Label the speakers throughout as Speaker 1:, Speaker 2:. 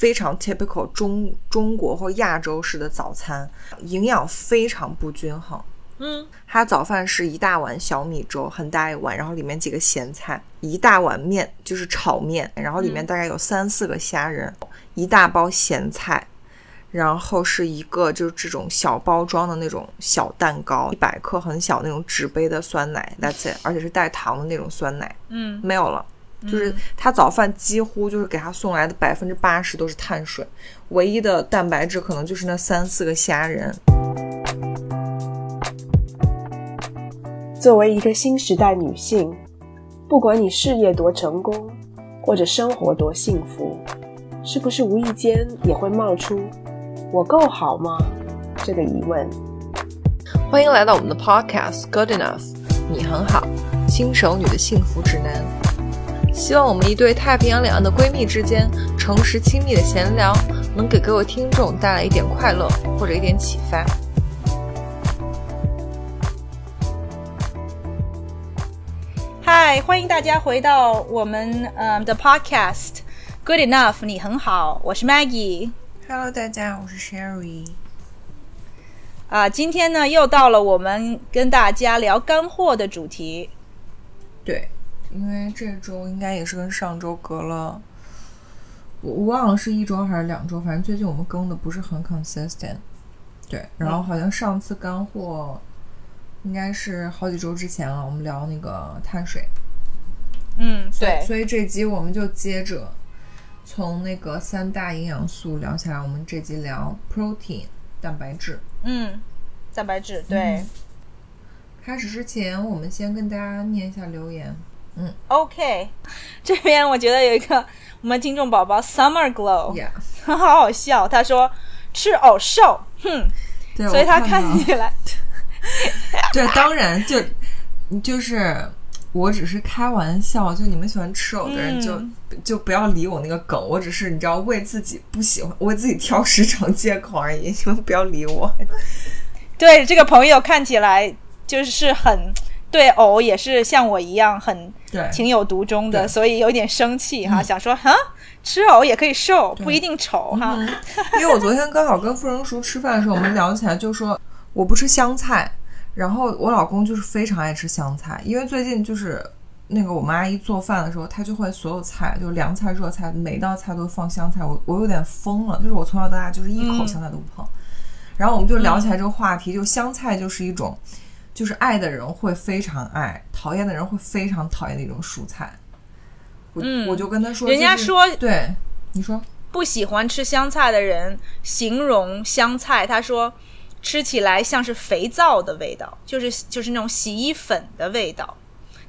Speaker 1: 非常 typical 中中国或亚洲式的早餐，营养非常不均衡。
Speaker 2: 嗯，
Speaker 1: 它早饭是一大碗小米粥，很大一碗，然后里面几个咸菜，一大碗面就是炒面，然后里面大概有三四个虾仁，一大包咸菜，然后是一个就是这种小包装的那种小蛋糕，一百克很小那种纸杯的酸奶，That's it，而且是带糖的那种酸奶，
Speaker 2: 嗯，
Speaker 1: 没有了。就是他早饭几乎就是给他送来的百分之八十都是碳水，唯一的蛋白质可能就是那三四个虾仁。
Speaker 3: 作为一个新时代女性，不管你事业多成功，或者生活多幸福，是不是无意间也会冒出“我够好吗”这个疑问？
Speaker 1: 欢迎来到我们的 Podcast Good Enough，你很好，新手女的幸福指南。希望我们一对太平洋两岸的闺蜜之间诚实亲密的闲聊，能给各位听众带来一点快乐或者一点启发。
Speaker 2: 嗨，欢迎大家回到我们嗯的 Podcast Good Enough，你很好，我是 Maggie。
Speaker 1: Hello，大家，我是 Sherry。
Speaker 2: 啊，今天呢又到了我们跟大家聊干货的主题。
Speaker 1: 对，因为这周应该也是跟上周隔了，我我忘了是一周还是两周，反正最近我们更的不是很 consistent。对，然后好像上次干货应该是好几周之前了，我们聊那个碳水。
Speaker 2: 嗯，对，
Speaker 1: 所以这集我们就接着从那个三大营养素聊起来，我们这集聊 protein 蛋白质。
Speaker 2: 嗯，蛋白质，对。
Speaker 1: 嗯开始之前，我们先跟大家念一下留言。
Speaker 2: OK，这边我觉得有一个我们听众宝宝 Summer
Speaker 1: Glow，Yeah，
Speaker 2: 很好好笑。他说吃藕瘦，哼，
Speaker 1: 对，
Speaker 2: 所以他
Speaker 1: 看
Speaker 2: 起来，
Speaker 1: 对，当然就就是我只是开玩笑，就你们喜欢吃藕的人就、
Speaker 2: 嗯
Speaker 1: 就不要理我那个梗，我只是你知道为自己不喜欢为自己挑食找借口而已，你们不要理我。
Speaker 2: 对这个朋友看起来就是很对藕也是像我一样很
Speaker 1: 对，
Speaker 2: 情有独钟的，所以有点生气哈，
Speaker 1: 嗯
Speaker 2: 想说哈吃藕也可以瘦，不一定丑哈。
Speaker 1: 因为我昨天刚好跟傅成熟吃饭的时候，我们聊起来就说我不吃香菜，然后我老公就是非常爱吃香菜，因为最近就是那个我们阿姨做饭的时候，她就会所有菜，就是凉菜、热菜，每道菜都放香菜，我我有点疯了，就是我从小到大就是一口香菜都不碰。然后我们就聊起来这个话题，就香菜就是一种，就是爱的人会非常爱，讨厌的人会非常讨厌的一种蔬菜。我、
Speaker 2: 嗯
Speaker 1: 我就跟他说，
Speaker 2: 人家说
Speaker 1: 对，你说。
Speaker 2: 不喜欢吃香菜的人形容香菜，他说吃起来像是肥皂的味道，就是就是那种洗衣粉的味道。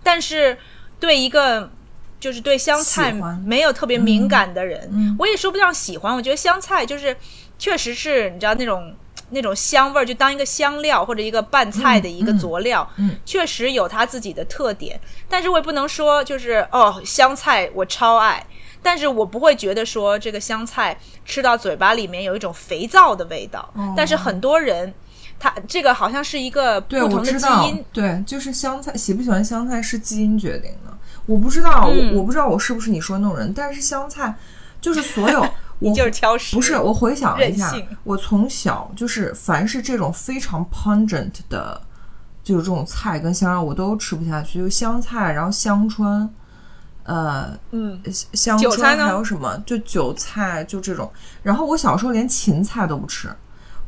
Speaker 2: 但是对一个就是对香菜没有特别敏感的人，
Speaker 1: 嗯
Speaker 2: 我也说不上喜欢。我觉得香菜就是确实是你知道那种那种香味儿，就当一个香料或者一个拌菜的一个佐料，
Speaker 1: 嗯
Speaker 2: 确实有它自己的特点。但是我也不能说就是哦，香菜我超爱。但是我不会觉得说这个香菜吃到嘴巴里面有一种肥皂的味道，
Speaker 1: 哦
Speaker 2: 但是很多人他这个好像是一个不
Speaker 1: 对，我
Speaker 2: 同的基因，，
Speaker 1: 对，就是香菜喜不喜欢香菜是基因决定的。我不知道，
Speaker 2: 嗯
Speaker 1: 我我不知道我是不是你说的那种人，但是香菜就是所有 我
Speaker 2: 就是挑食，
Speaker 1: 不是我回想了一下，我从小就是凡是这种非常 pungent 的，就是这种菜跟香料我都吃不下去，就香菜，然后香椿。呃，
Speaker 2: 嗯，
Speaker 1: 香椿还有什么？就韭菜，就这种。然后我小时候连芹菜都不吃，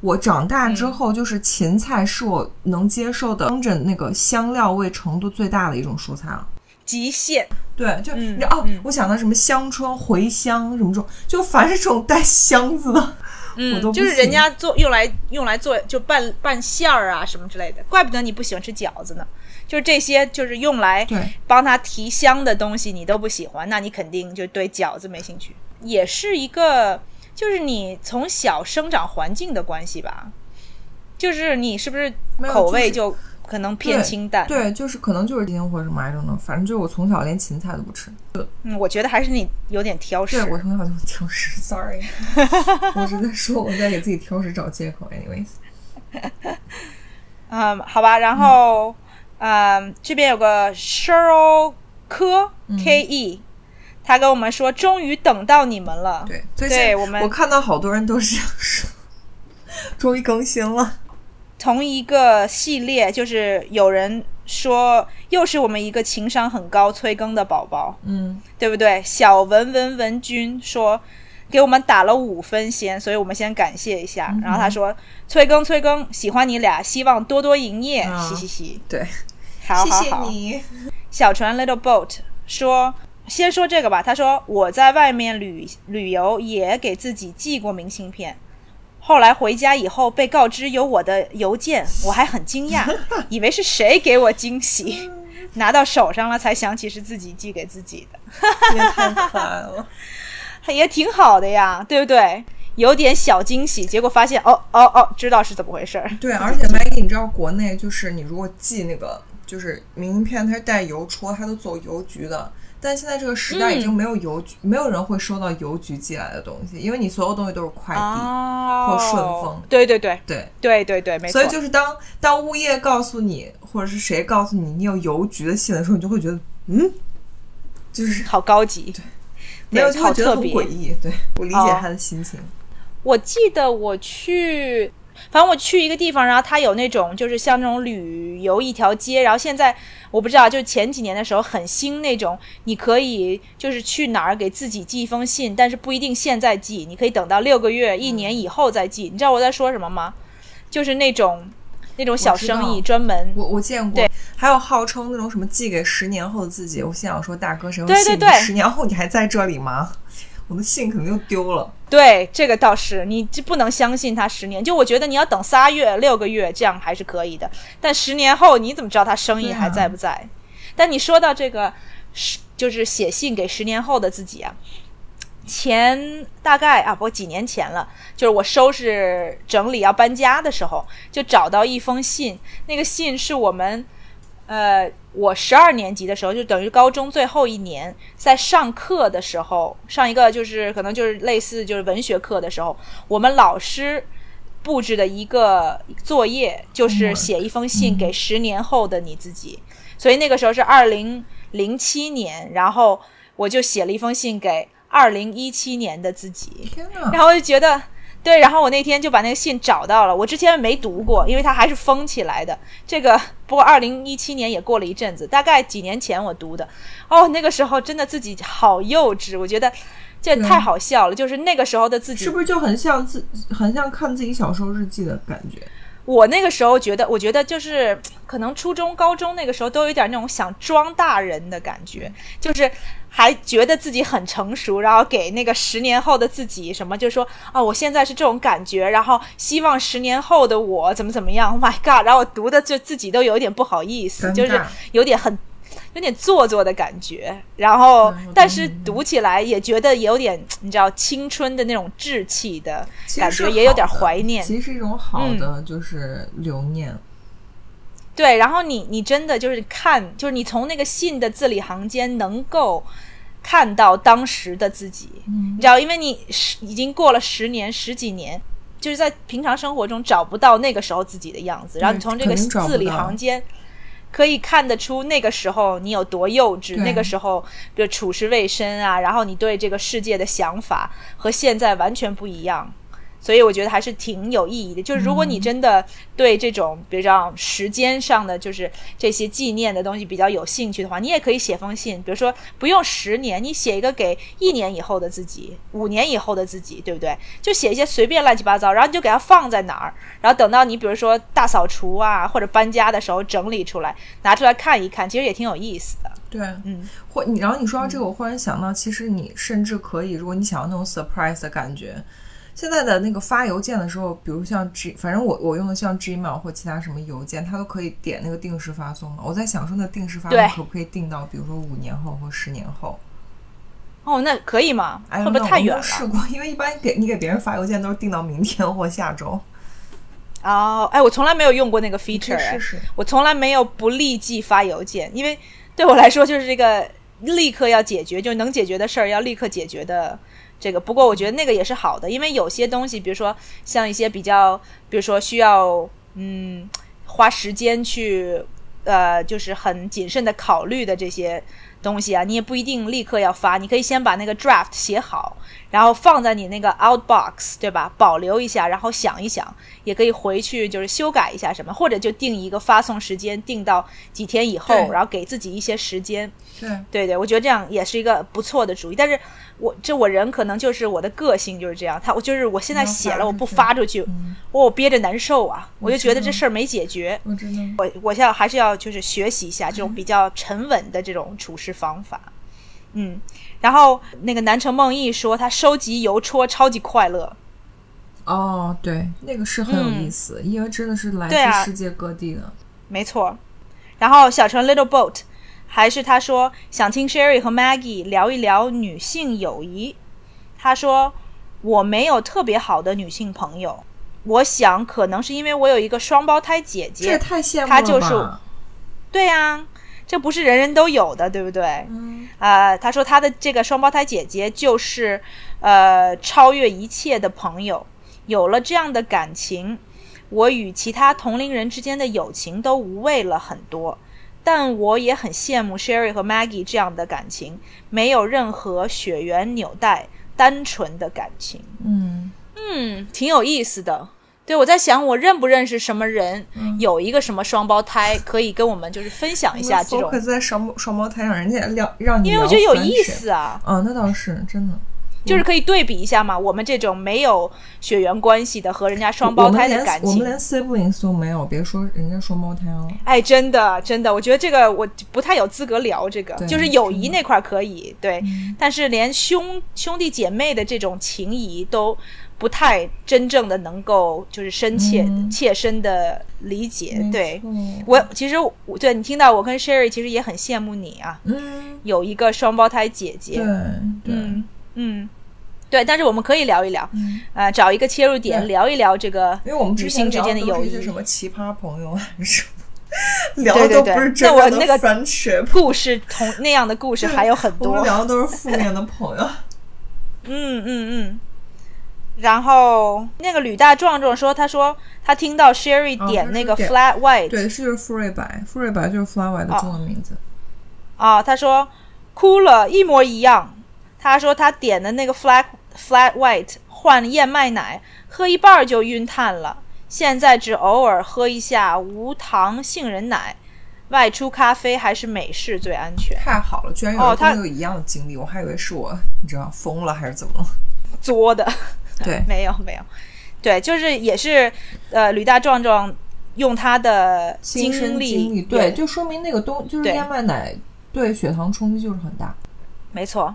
Speaker 1: 我长大之后就是芹菜是我能接受的，着那个香料味程度最大的一种蔬菜了。
Speaker 2: 极限，
Speaker 1: 对，就、
Speaker 2: 嗯
Speaker 1: 你知道哦
Speaker 2: 嗯，
Speaker 1: 我想到什么香椿、茴香什么这种，就凡是这种带香子的，我
Speaker 2: 嗯就是人家做用来用来做就拌拌馅儿啊什么之类的，怪不得你不喜欢吃饺子呢。就是这些，就是用来帮它提香的东西，你都不喜欢，那你肯定就对饺子没兴趣。也是一个，就是你从小生长环境的关系吧，就是你是不是口味
Speaker 1: 就
Speaker 2: 就可能偏清淡？
Speaker 1: 对，就是可能就是今天或者什么 I don't know，反正就是我从小连芹菜都不吃。
Speaker 2: 嗯，我觉得还是你有点挑食。
Speaker 1: 对我从小就挑食，sorry，我是在说我在给自己挑食找借口，anyways。
Speaker 2: 嗯，好吧，然后，嗯，这边有个 Cheryl 科 K E，、他跟我们说，终于等到你们了。
Speaker 1: 对，最近
Speaker 2: 对我们
Speaker 1: 我看到好多人都是说，终于更新了。
Speaker 2: 同一个系列，就是有人说又是我们一个情商很高催更的宝宝，
Speaker 1: 嗯，
Speaker 2: 对不对？小文文文君说给我们打了五分先，所以我们先感谢一下。然后他说催更催更，喜欢你俩，希望多多营业，
Speaker 1: 啊
Speaker 2: 嘻嘻嘻。
Speaker 1: 对，
Speaker 2: 好好好，
Speaker 1: 你。
Speaker 2: 小船 Little Boat 说。先说这个吧，他说我在外面旅旅游也给自己寄过明信片，后来回家以后被告知有我的邮件，我还很惊讶，以为是谁给我惊喜，拿到手上了才想起是自己寄给自己的，
Speaker 1: 也太可爱了。
Speaker 2: 也挺好的呀，对不对？有点小惊喜，结果发现哦哦哦，知道是怎么回事儿。
Speaker 1: 对，而且 Maggie，你知道国内就是你如果寄那个就是明信片，它是带邮戳，它都走邮局的。但现在这个时代已经没有邮局，没有人会收到邮局寄来的东西，因为你所有东西都是快递、
Speaker 2: 哦、
Speaker 1: 或顺丰。
Speaker 2: 对对对
Speaker 1: 对
Speaker 2: 对对对，没错。
Speaker 1: 所以就是当当物业告诉你，或者是谁告诉你你有邮局的信的时候，你就会觉得嗯，就是
Speaker 2: 好高级。
Speaker 1: 对，没有就会觉得很诡异。对我理解他的心情。
Speaker 2: 哦、我记得我去。反正我去一个地方，然后它有那种就是像那种旅游一条街，然后现在我不知道，就是前几年的时候很兴那种，你可以就是去哪儿给自己寄一封信，但是不一定现在寄，你可以等到六个月、一年以后再寄。你知道我在说什么吗？就是那种那种小生意专门，
Speaker 1: 我我见过，
Speaker 2: 对，
Speaker 1: 还有号称那种什么寄给十年后的自己。我心想说，大哥，谁会
Speaker 2: 对对对，
Speaker 1: 十年后你还在这里吗？我的信肯定就丢了。
Speaker 2: 对，这个倒是，你就不能相信他十年。就我觉得你要等仨月、六个月，这样还是可以的。但十年后你怎么知道他生意还在不在？
Speaker 1: 啊、
Speaker 2: 但你说到这个，就是写信给十年后的自己啊，前大概啊，不几年前了，就是我收拾整理要搬家的时候，就找到一封信。那个信是我们，呃。我十二年级的时候，就等于高中最后一年，在上课的时候，上一个就是可能就是类似就是文学课的时候，我们老师布置的一个作业就是写一封信给十年后的你自己。所以那个时候是二零零七年，然后我就写了一封信给二零一七年的自己，然后我就觉得。对，然后我那天就把那个信找到了。我之前没读过，因为它还是封起来的。这个不过二零一七年也过了一阵子，大概几年前我读的。哦，那个时候真的自己好幼稚，我觉得这太好笑了。就是那个时候的自己，
Speaker 1: 是不是就很像自很像看自己小时候日记的感觉？
Speaker 2: 我那个时候觉得，我觉得就是可能初中、高中那个时候都有点那种想装大人的感觉，就是。还觉得自己很成熟，然后给那个十年后的自己什么，就说啊，我现在是这种感觉，然后希望十年后的我怎么怎么样。Oh my god！然后我读的就自己都有点不好意思，就是有点很有点做作的感觉。然后，但是读起来也觉得有点你知道青春的那种稚气的感觉，也有点怀念。
Speaker 1: 其实是一种好的就是留念。
Speaker 2: 对，然后你你真的就是看，就是你从那个信的字里行间能够看到当时的自己，
Speaker 1: 嗯、
Speaker 2: 你知道，因为你十已经过了十年十几年，就是在平常生活中找不到那个时候自己的样子，然后你从这个字里行间可以看得出那个时候你有多幼稚，那个时候比如处事未深啊，然后你对这个世界的想法和现在完全不一样。所以我觉得还是挺有意义的。就是如果你真的对这种比较时间上的，就是这些纪念的东西比较有兴趣的话，你也可以写封信，比如说不用十年，你写一个给一年以后的自己，五年以后的自己，对不对？就写一些随便乱七八糟，然后你就给它放在哪儿，然后等到你比如说大扫除啊或者搬家的时候整理出来，拿出来看一看，其实也挺有意思的。
Speaker 1: 对，
Speaker 2: 嗯，
Speaker 1: 或你然后你说到这个，我忽然想到，其实你甚至可以，如果你想要那种 surprise 的感觉。现在的那个发邮件的时候，比如像 G，反正我我用的像 Gmail 或其他什么邮件，它都可以点那个定时发送嘛。我在想说，那定时发送可不可以定到，比如说五年后或十年后？
Speaker 2: 哦，那可以吗？
Speaker 1: 哎，
Speaker 2: 会不会太远了？
Speaker 1: 试过，因为一般给你给别人发邮件都是定到明天或下周。
Speaker 2: 哦，哎，我从来没有用过那个 feature，
Speaker 1: 试试。
Speaker 2: 我从来没有不立即发邮件，因为对我来说就是这个立刻要解决，就能解决的事儿要立刻解决的。这个不过我觉得那个也是好的，因为有些东西，比如说像一些比较，比如说需要嗯花时间去呃，就是很谨慎的考虑的这些东西啊，你也不一定立刻要发，你可以先把那个 draft 写好，然后放在你那个 outbox，对吧？保留一下，然后想一想，也可以回去就是修改一下什么，或者就定一个发送时间，定到几天以后，然后给自己一些时间。
Speaker 1: 对，
Speaker 2: 对对，我觉得这样也是一个不错的主意。但是我这我人可能就是我的个性就是这样，他我就是我现在写了我不
Speaker 1: 发出去
Speaker 2: 我憋着难受啊，我就觉得这事儿没解决。
Speaker 1: 我知道。
Speaker 2: 我我现在还是要就是学习一下这种比较沉稳的这种处事方法，嗯，然后那个南城梦忆说他收集邮戳超级快乐，
Speaker 1: 哦，对，那个是很有
Speaker 2: 嗯
Speaker 1: 意思，因为真的是来自世界各地的。
Speaker 2: 没错。然后小陈 Little Boat 还是他说想听 Sherry 和 Maggie 聊一聊女性友谊，他说我没有特别好的女性朋友，我想可能是因为我有一个双胞胎姐姐
Speaker 1: 这也，太羡慕了吧！
Speaker 2: 他就是对呀、这不是人人都有的，对不对？
Speaker 1: 嗯，
Speaker 2: 呃，他说他的这个双胞胎姐姐就是呃超越一切的朋友，有了这样的感情，我与其他同龄人之间的友情都无味了很多。但我也很羡慕 Sherry 和 Maggie 这样的感情，没有任何血缘纽带，单纯的感情。
Speaker 1: 嗯，
Speaker 2: 嗯，挺有意思的。对，我在想，我认不认识什么人，有一个什么双胞胎，可以跟我们就是分享一下这种
Speaker 1: ，focus 在双双胞胎上，人家聊让你，
Speaker 2: 因为我觉得有意。思啊。
Speaker 1: 嗯，那倒是真的。
Speaker 2: 就是可以对比一下嘛，我们这种没有血缘关系的和人家双胞胎的感情，
Speaker 1: 我们连 siblings 都没有，别说人家双胞胎了。
Speaker 2: 哎，真的真的，我觉得这个我不太有资格聊这个，就是友谊那块儿可以对，
Speaker 1: 嗯。
Speaker 2: 但是连兄兄弟姐妹的这种情谊都不太真正的能够就是深切、
Speaker 1: 嗯
Speaker 2: 切身的理解，对我其实我对你听到我跟 Sherry 其实也很羡慕你啊，
Speaker 1: 嗯，
Speaker 2: 有一个双胞胎姐姐，
Speaker 1: 对对，
Speaker 2: 嗯嗯，对，但是我们可以聊一聊，
Speaker 1: 嗯。
Speaker 2: 呃，找一个切入点聊一聊这个
Speaker 1: 因为我们之
Speaker 2: 女性之间的友谊。
Speaker 1: 什么奇葩朋友还是什么，聊的都不是真正的
Speaker 2: 那我那个
Speaker 1: friendship，
Speaker 2: 故事同那样的故事还有很多。
Speaker 1: 我们，聊的都是负面的朋友。
Speaker 2: 嗯嗯嗯。然后那个吕大壮壮说，他说他听到 Sherry
Speaker 1: 哦
Speaker 2: 点那个 flat white，
Speaker 1: 对，是就是富瑞白，富瑞白就是 flower 的中文名字。
Speaker 2: 啊，他说哭了，一模一样。他说他点的那个 flat flat white 换燕麦奶，喝一半儿就晕碳了。现在只偶尔喝一下无糖杏仁奶，外出咖啡还是美式最安全。
Speaker 1: 太好了，居然有跟我有一样的经历，我还以为是我，你知道疯了还是怎么了？
Speaker 2: 作的，
Speaker 1: 对，
Speaker 2: 没有没有，对，就是也是呃，吕大壮壮用他的
Speaker 1: 经
Speaker 2: 历，
Speaker 1: 经历，对，就说明那个东就是燕麦奶对血糖冲击就是很大。
Speaker 2: 没错，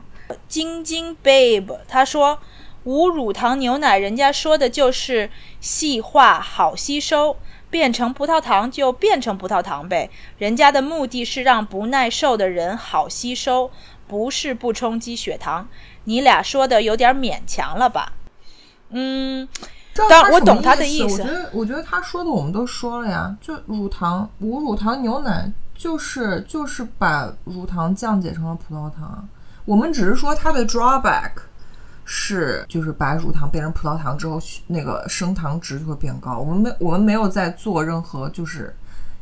Speaker 2: 晶晶 babe 他说无乳糖牛奶，人家说的就是细化好吸收，变成葡萄糖就变成葡萄糖呗。人家的目的是让不耐受的人好吸收，不是不冲击血糖。你俩说的有点勉强了吧？嗯，
Speaker 1: 知道
Speaker 2: 当我懂
Speaker 1: 他
Speaker 2: 的意思
Speaker 1: 我觉得，我觉得他说的我们都说了呀，就乳糖无乳糖牛奶就是就是把乳糖降解成了葡萄糖。我们只是说它的 drawback 是就是把乳糖变成葡萄糖之后，那个升糖值就会变高。我们没我们没有在做任何就是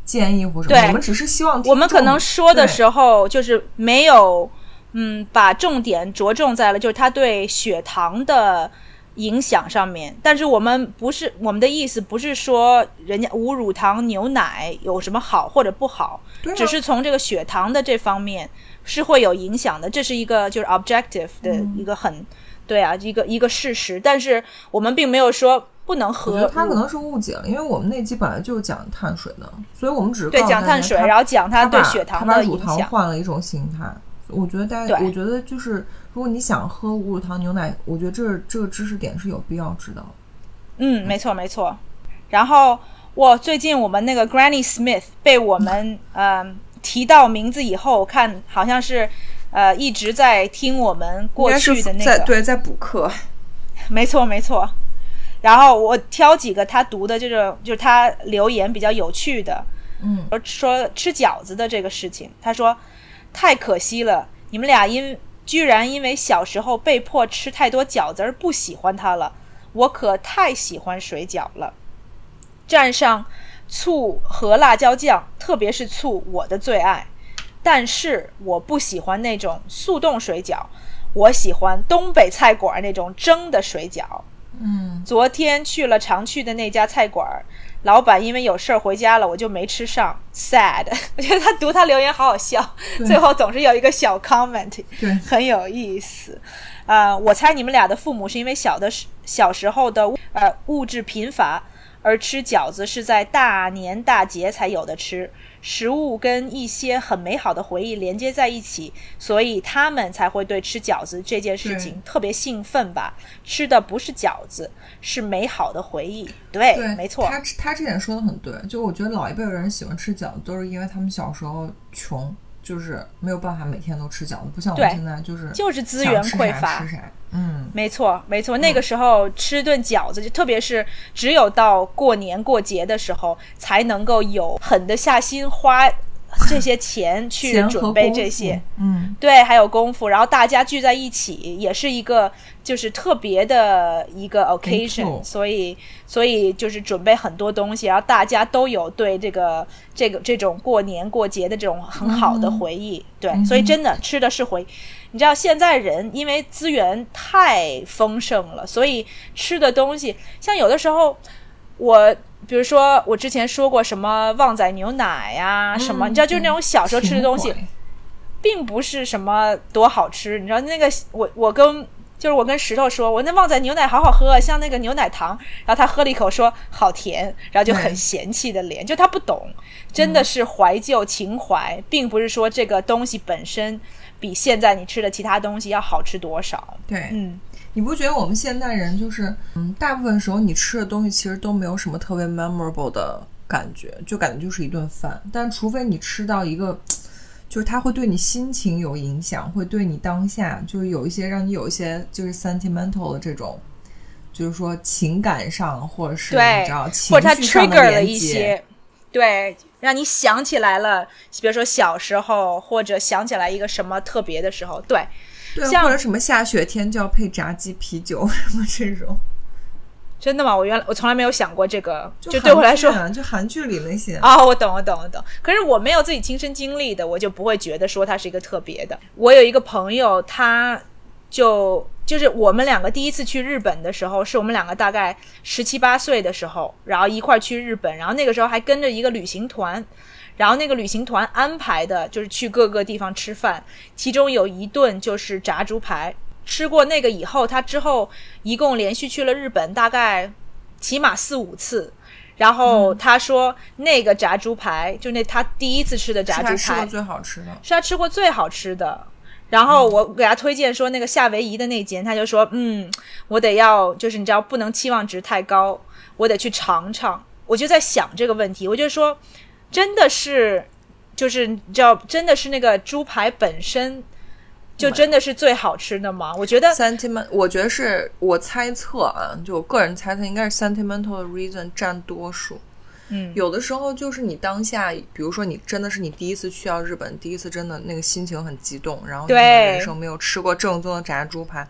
Speaker 1: 建议或什么，
Speaker 2: 对
Speaker 1: 我们只是希望
Speaker 2: 我们可能说的。时候就是没有，嗯，把重点着重在了就是它对血糖的影响上面。但是我们不是我们的意思不是说人家无乳糖牛奶有什么好或者不好，
Speaker 1: 啊
Speaker 2: 只是从这个血糖的这方面是会有影响的，这是一个就是 objective 的
Speaker 1: 嗯
Speaker 2: 一个很、对啊一个一个事实。但是我们并没有说不能喝
Speaker 1: 他可能是误解了，因为我们那期本来就是讲碳水的，所以我们只是
Speaker 2: 讲碳水，然后讲它
Speaker 1: 他
Speaker 2: 对血糖
Speaker 1: 他把乳糖
Speaker 2: 的影响。
Speaker 1: 换了一种形态。我觉得大家，
Speaker 2: 对
Speaker 1: 我觉得就是，如果你想喝无乳糖牛奶，我觉得这这个知识点是有必要知道的。
Speaker 2: 嗯，没错没错。然后我最近我们那个 Granny Smith 被我们呃提到名字以后，我看好像是呃一直在听我们过去的那个，
Speaker 1: 对在补课，
Speaker 2: 没错没错。然后我挑几个他读的这种，就是他留言比较有趣的，
Speaker 1: 嗯，
Speaker 2: 说吃饺子的这个事情，他说太可惜了，你们俩因居然因为小时候被迫吃太多饺子而不喜欢它了，我可太喜欢水饺了，站上醋和辣椒酱，特别是醋，我的最爱。但是我不喜欢那种速冻水饺，我喜欢东北菜馆那种蒸的水饺。
Speaker 1: 嗯，
Speaker 2: 昨天去了常去的那家菜馆，老板因为有事儿回家了，我就没吃上，sad。我觉得他读他留言好好笑，最后总是有一个小 comment，
Speaker 1: 对
Speaker 2: 很有意思。啊、我猜你们俩的父母是因为小的时小时候的呃物质贫乏，而吃饺子是在大年大节才有的吃，食物跟一些很美好的回忆连接在一起，所以他们才会对吃饺子这件事情特别兴奋吧？吃的不是饺子，是美好的回忆。对，
Speaker 1: 对，
Speaker 2: 没错。
Speaker 1: 他他这点说的很对，就我觉得老一辈人喜欢吃饺子，都是因为他们小时候穷，就是没有办法每天都吃饺子，不像我们现在就是
Speaker 2: 就是资源匮乏
Speaker 1: 吃啥。嗯，
Speaker 2: 没错，没错，那个时候吃顿饺子，就特别是只有到过年过节的时候，才能够有狠得下心花这些钱去准备这些。，
Speaker 1: 嗯，
Speaker 2: 对，还有功夫，然后大家聚在一起，也是一个就是特别的一个 occasion，所以所以就是准备很多东西，然后大家都有对这个这个这种过年过节的这种很好的回忆，对，所以真的吃的是回。你知道现在人因为资源太丰盛了，所以吃的东西像有的时候我。比如说，我之前说过什么旺仔牛奶呀、什么，你知道，就是那种小时候吃的东西，并不是什么多好吃，你知道那个我我跟就是我跟石头说，我那旺仔牛奶好好喝，像那个牛奶糖，然后他喝了一口说好甜，然后就很嫌弃的脸，就他不懂，真的是怀旧情怀，并不是说这个东西本身比现在你吃的其他东西要好吃多少。
Speaker 1: 对，
Speaker 2: 嗯，
Speaker 1: 你不觉得我们现代人就是，嗯，大部分时候你吃的东西其实都没有什么特别 memorable 的感觉，就感觉就是一顿饭。但除非你吃到一个，就是它会对你心情有影响，会对你当下就是有一些让你有一些就是 sentimental 的这种，就是说情感上或者是
Speaker 2: 对
Speaker 1: 你知道情
Speaker 2: 或者它
Speaker 1: 绪上的
Speaker 2: trigger 了
Speaker 1: 连接。
Speaker 2: 一些，对，让你想起来了，比如说小时候，或者想起来一个什么特别的时候，对，像
Speaker 1: 或者什么下雪天就要配炸鸡啤酒什么这种，
Speaker 2: 真的吗？我原来我从来没有想过这个，
Speaker 1: 就
Speaker 2: 就对我来说
Speaker 1: 就韩剧里那些，
Speaker 2: 啊、我懂，我懂，我懂。可是我没有自己亲身经历的，我就不会觉得说它是一个特别的。我有一个朋友，他就就是我们两个第一次去日本的时候，是我们两个大概十七八岁的时候，然后一块儿去日本，然后那个时候还跟着一个旅行团。然后那个旅行团安排的就是去各个地方吃饭，其中有一顿就是炸猪排。吃过那个以后，他之后一共连续去了日本，大概起码四五次。然后他说，那个炸猪排，就那他第一次吃的炸猪排，是
Speaker 1: 他吃过最好吃的。
Speaker 2: 是他吃过最好吃的。然后我给他推荐说那个夏威夷的那间，他就说，嗯，我得要，就是你知道不能期望值太高，我得去尝尝。我就在想这个问题，我就说，真的是，就是你知道，真的是那个猪排本身，就真的是最好吃的吗？我觉得
Speaker 1: sentiment，我觉得是我猜测啊，就我个人猜测，应该是 sentimental 的 reason 占多数。
Speaker 2: 嗯
Speaker 1: 有的时候就是你当下，比如说你真的是你第一次去到日本，第一次真的那个心情很激动，然后
Speaker 2: 对
Speaker 1: 人生没有吃过正宗的炸猪排，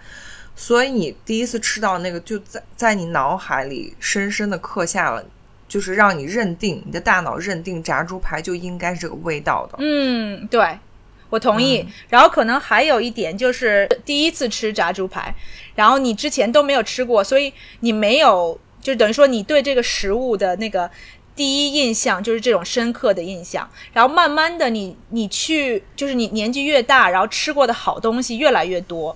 Speaker 1: 所以你第一次吃到那个，就在在你脑海里深深的刻下了，就是让你认定你的大脑认定炸猪排就应该是这个味道的。
Speaker 2: 嗯，对，我同意。然后可能还有一点就是第一次吃炸猪排，然后你之前都没有吃过，所以你没有，就等于说你对这个食物的那个。第一印象就是这种深刻的印象，然后慢慢的你你去就是你年纪越大，然后吃过的好东西越来越多，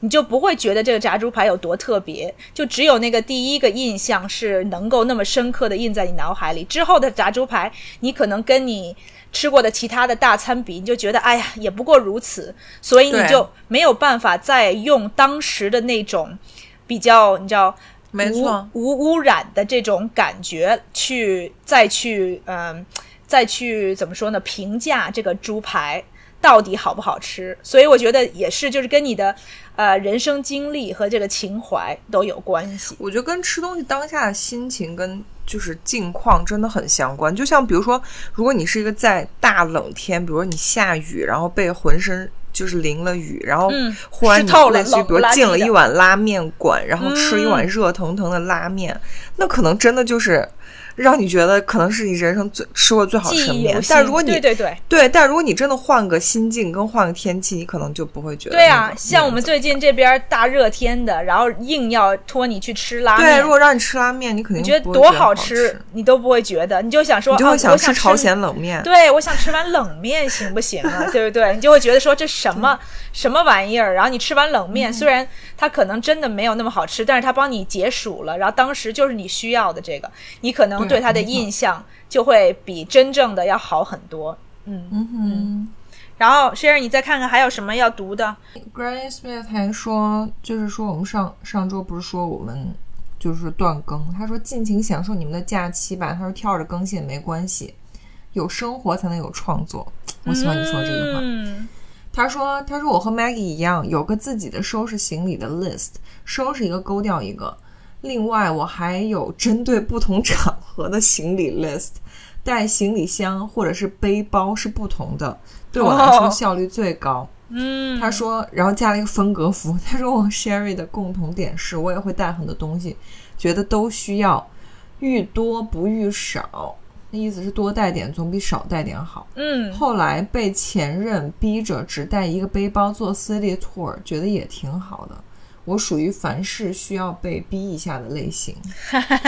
Speaker 2: 你就不会觉得这个炸猪排有多特别，就只有那个第一个印象是能够那么深刻的印在你脑海里。之后的炸猪排，你可能跟你吃过的其他的大餐比，你就觉得哎呀也不过如此，所以你就没有办法再用当时的那种比较你知道。
Speaker 1: 没错
Speaker 2: 无无污染的这种感觉去再去嗯、再去怎么说呢？评价这个猪排到底好不好吃？所以我觉得也是，就是跟你的呃人生经历和这个情怀都有关系。
Speaker 1: 我觉得跟吃东西当下的心情跟就是境况真的很相关。就像比如说，如果你是一个在大冷天，比如说你下雨，然后被浑身就是淋了雨，然后
Speaker 2: 嗯
Speaker 1: 忽然你
Speaker 2: 湿透了
Speaker 1: 类似于
Speaker 2: 冷不拉几的
Speaker 1: 比如进了一碗拉面馆，然后吃一碗
Speaker 2: 嗯
Speaker 1: 热腾腾的拉面，那可能真的就是让你觉得可能是你人生最吃过最好吃的。但如果你
Speaker 2: 对对对
Speaker 1: 对但如果你真的换个心境跟换个天气，你可能就不会觉得
Speaker 2: 对啊，像我们最近这边大热天的，然后硬要拖你去吃拉面对，
Speaker 1: 如，果让你吃拉面，你肯定
Speaker 2: 你觉得多
Speaker 1: 好
Speaker 2: 吃，你都不会觉得，你就想说，
Speaker 1: 你就会
Speaker 2: 啊、我
Speaker 1: 吃朝鲜冷面。
Speaker 2: 对，我想吃碗冷面行不行啊？对不对？你就会觉得说这什么什么玩意儿？然后你吃完冷
Speaker 1: 嗯
Speaker 2: 面，虽然它可能真的没有那么好吃，但是它帮你解暑了，然后当时就是你需要的这个，你可能
Speaker 1: 对
Speaker 2: 对它的印象就会比真正的要好很多。嗯。然后 Sherry，你再看看还有什么要读的
Speaker 1: ？Granny Smith 还说，就是说我们上上周不是说我们就是断更，他说尽情享受你们的假期吧。他说跳着更新也没关系，有生活才能有创作。我喜欢你说这句话。
Speaker 2: 嗯
Speaker 1: 他说：“他说我和 Maggie 一样，有个自己的收拾行李的 list，收拾一个勾掉一个。另外，我还有针对不同场合的行李 list，带行李箱或者是背包是不同的，对我来说
Speaker 2: 哦
Speaker 1: 效率最高。
Speaker 2: 嗯，
Speaker 1: 他说，然后加了一个分隔符。他说我和 Sherry 的共同点是，我也会带很多东西，觉得都需要，愈多不愈少。那意思是多带点总比少带点好。
Speaker 2: 嗯
Speaker 1: 后来被前任逼着只带一个背包做 city tour，觉得也挺好的。我属于凡事需要被逼一下的类型。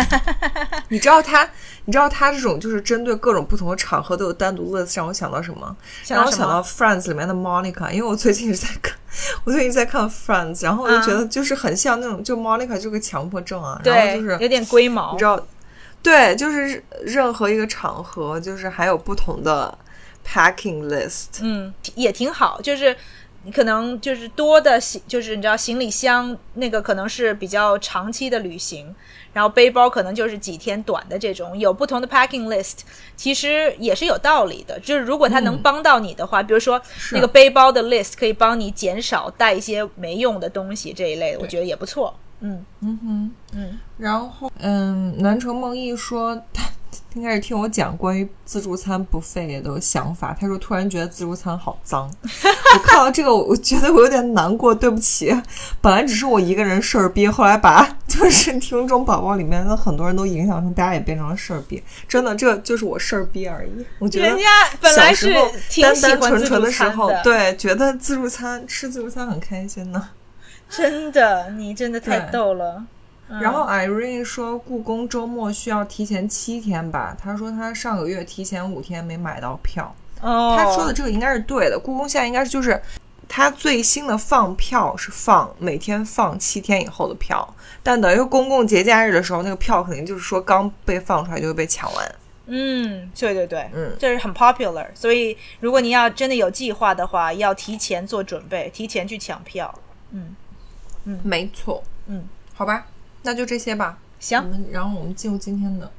Speaker 1: 你知道他，你知道他这种就是针对各种不同的场合都有单独 list，让我想到什么？让我想到 Friends 里面的 Monica，因为我最近一直在看，我最近在看 Friends，然后我就觉得就是很像那种，就 Monica 就是个强迫症啊，然后，就是
Speaker 2: 有点龟毛
Speaker 1: 你知。道，对，就是任何一个场合，就是还有不同的 packing list。
Speaker 2: 嗯，也挺好，就是你可能就是多的行，就是你知道行李箱那个可能是比较长期的旅行，然后背包可能就是几天短的这种，有不同的 packing list，其实也是有道理的。就是如果它能帮到你的话，比如说那个背包的 list 可以帮你减少带一些没用的东西这一类的，我觉得也不错。嗯。
Speaker 1: 嗯哼，
Speaker 2: 嗯，
Speaker 1: 然后嗯，南城梦忆说他应该是听我讲关于自助餐 buffet 的想法，他说突然觉得自助餐好脏。我看到这个，我觉得我有点难过，对不起，本来只是我一个人事儿逼，后来把 就是听众宝宝里面的很多人都影响成大家也变成了事儿逼，真的这就是我事儿逼而已。我觉得
Speaker 2: 人家本来是
Speaker 1: 小时候单单纯纯的时候，对，觉得自助餐吃自助餐很开心呢。
Speaker 2: 真的，你真的太逗了。嗯
Speaker 1: 然后 Irene 说，故宫周末需要提前七天吧？他说他上个月提前五天没买到票。
Speaker 2: 哦，
Speaker 1: 他说的这个应该是对的，故宫现在应该是就是他最新的放票是放每天放七天以后的票，但等于公共节假日的时候，那个票肯定就是说刚被放出来就会被抢完。
Speaker 2: 嗯，对对对，
Speaker 1: 嗯
Speaker 2: 这是很 popular，所以如果你要真的有计划的话，要提前做准备，提前去抢票。
Speaker 1: 嗯嗯没错，
Speaker 2: 嗯，
Speaker 1: 好吧，那就这些吧。我
Speaker 2: 行，
Speaker 1: 们然后我们进入今天的。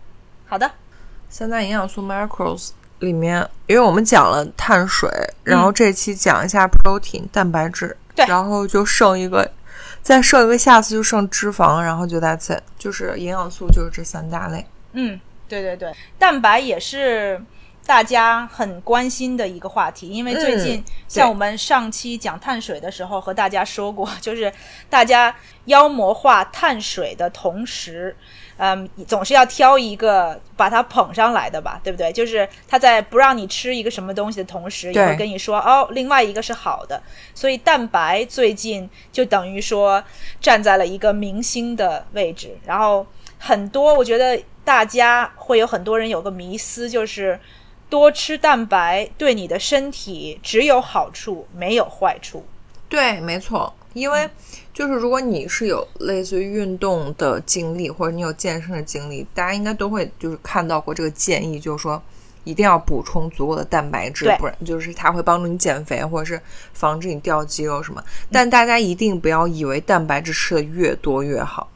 Speaker 2: 好的，
Speaker 1: 现在营养素 macros 里面，因为我们讲了碳水，然后这期讲一下 protein 蛋白质，
Speaker 2: 对
Speaker 1: 然后就剩一个，再剩一个，下次就剩脂肪，然后就 that's it，就是营养素就是这三大类。
Speaker 2: 嗯，对对对，蛋白也是大家很关心的一个话题，因为最近
Speaker 1: 嗯
Speaker 2: 像我们上期讲碳水的时候和大家说过，就是大家妖魔化碳水的同时。嗯，总是要挑一个把它捧上来的吧，对不对？就是他在不让你吃一个什么东西的同时，也会跟你说哦，另外一个是好的。所以蛋白最近就等于说站在了一个明星的位置，然后很多我觉得大家会有很多人有个迷思，就是多吃蛋白对你的身体只有好处没有坏处。
Speaker 1: 对，没错，因为就是如果你是有类似于运动的经历，或者你有健身的经历，大家应该都会就是看到过这个建议，就是说一定要补充足够的蛋白质，不然就是它会帮助你减肥，或者是防止你掉肌肉什么。但大家一定不要以为蛋白质吃的越多越好。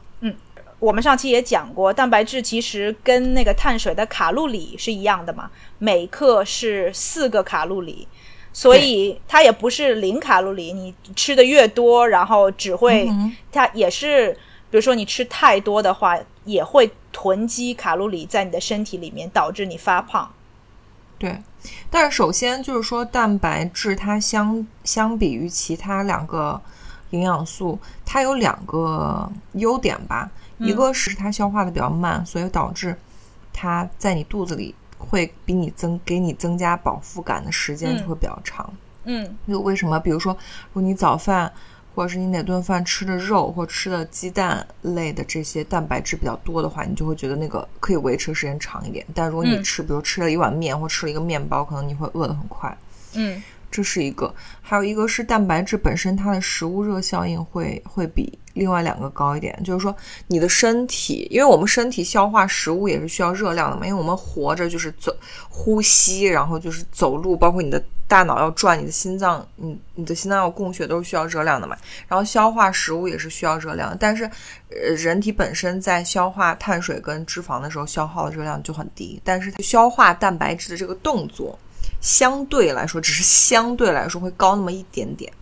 Speaker 2: 我们上期也讲过，蛋白质其实跟那个碳水的卡路里是一样的嘛，每克是四个卡路里，所以它也不是零卡路里。你吃的越多，然后只会、它也是，比如说你吃太多的话，也会囤积卡路里在你的身体里面，导致你发胖。
Speaker 1: 对，但是首先就是说，蛋白质它相相比于其他两个营养素，它有两个优点吧。一个是它消化的比较慢，所以导致它在你肚子里会比你增给你增加饱腹感的时间就会比较长。
Speaker 2: 嗯
Speaker 1: 就为什么？比如说，如果你早饭或者是你哪顿饭吃的肉或吃的鸡蛋类的这些蛋白质比较多的话，你就会觉得那个可以维持的时间长一点。但如果你
Speaker 2: 嗯
Speaker 1: 吃，比如吃了一碗面或吃了一个面包，可能你会饿得很快。
Speaker 2: 嗯
Speaker 1: 这是一个，还有一个是蛋白质本身它的食物热效应会会比另外两个高一点，就是说你的身体，因为我们身体消化食物也是需要热量的嘛，因为我们活着就是走呼吸，然后就是走路，包括你的大脑要转，你的心脏，你你的心脏要供血都是需要热量的嘛，然后消化食物也是需要热量，但是呃人体本身在消化碳水跟脂肪的时候消耗的热量就很低，但是它消化蛋白质的这个动作。相对来说，只是相对来说会高那么一点点，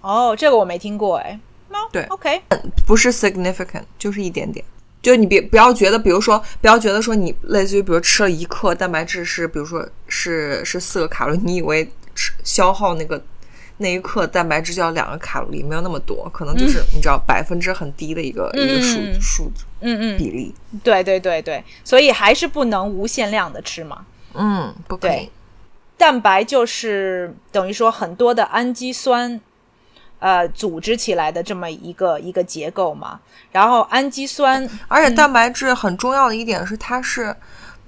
Speaker 2: 哦，这个我没听过哎。那
Speaker 1: 对
Speaker 2: ，OK，
Speaker 1: 不是 significant，就是一点点。就你别不要觉得，比如说不要觉得说你类似于，比如吃了一克蛋白质是，比如说是是四个卡路里，你以为吃消耗那个那一克蛋白质就要两个卡路里，没有那么多，可能就是、你知道百分之很低的一个、一个数
Speaker 2: 嗯
Speaker 1: 数
Speaker 2: 嗯嗯，
Speaker 1: 比例。
Speaker 2: 对对对对，所以还是不能无限量的吃嘛。
Speaker 1: 嗯，不可以
Speaker 2: 对。蛋白就是等于说很多的氨基酸，呃，组织起来的这么一个一个结构嘛。然后氨基酸，
Speaker 1: 而且蛋白质很重要的一点是，它是，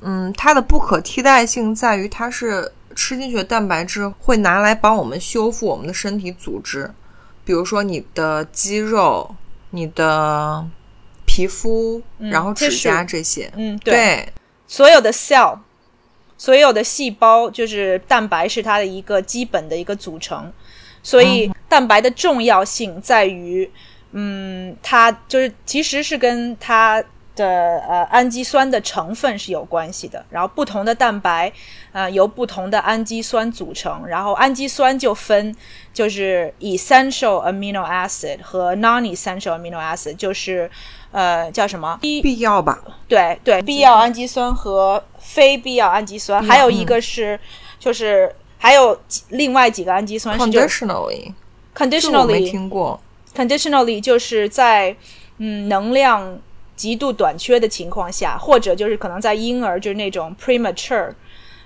Speaker 1: 嗯，它的不可替代性在于它是吃进去的蛋白质会拿来帮我们修复我们的身体组织，比如说你的肌肉、你的皮肤，然后指甲这些。
Speaker 2: 嗯，
Speaker 1: 对，
Speaker 2: 所有的 cell，所有的细胞，就是蛋白是它的一个基本的一个组成。所以蛋白的重要性在于，嗯，它就是其实是跟它的呃氨基酸的成分是有关系的。然后不同的蛋白，呃，由不同的氨基酸组成。然后氨基酸就分就是 essential amino acid 和 non-essential amino acid，就是呃叫什么？
Speaker 1: 必必要吧？
Speaker 2: 对对，必要氨基酸和非必要氨基酸，还有一个是、就是还有另外几个氨基酸是
Speaker 1: conditionally，这个我没
Speaker 2: conditionally 没
Speaker 1: 听过。
Speaker 2: conditionally 就是在嗯能量极度短缺的情况下，或者就是可能在婴儿就是那种 premature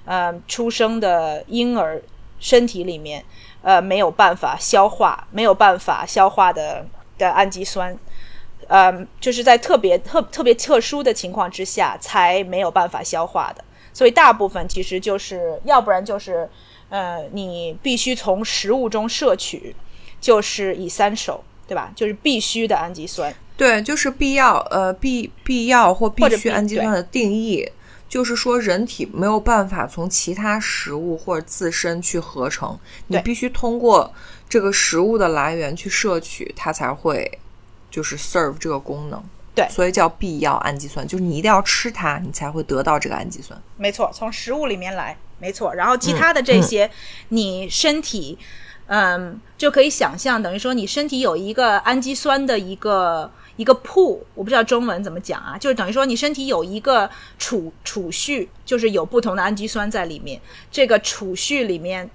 Speaker 2: 呃出生的婴儿身体里面呃没有办法消化，没有办法消化的的氨基酸。呃，就是在特别特特别特殊的情况之下才没有办法消化的，所以大部分其实就是要不然就是，呃，你必须从食物中摄取，就是以三手，对吧？就是必须的氨基酸。
Speaker 1: 对，就是必要，呃，必必要或必须氨基酸的定义，就是说人体没有办法从其他食物或者自身去合成，你必须通过这个食物的来源去摄取，它才会就是 serve 这个功能。
Speaker 2: 对
Speaker 1: 所以叫必要氨基酸，就是你一定要吃它，你才会得到这个氨基酸。
Speaker 2: 没错，从食物里面来，没错。然后其他的这些，你身体，嗯，就可以想象，等于说你身体有一个氨基酸的一个一个铺，我不知道中文怎么讲啊，就是等于说你身体有一个储储蓄，就是有不同的氨基酸在里面，这个储蓄里面。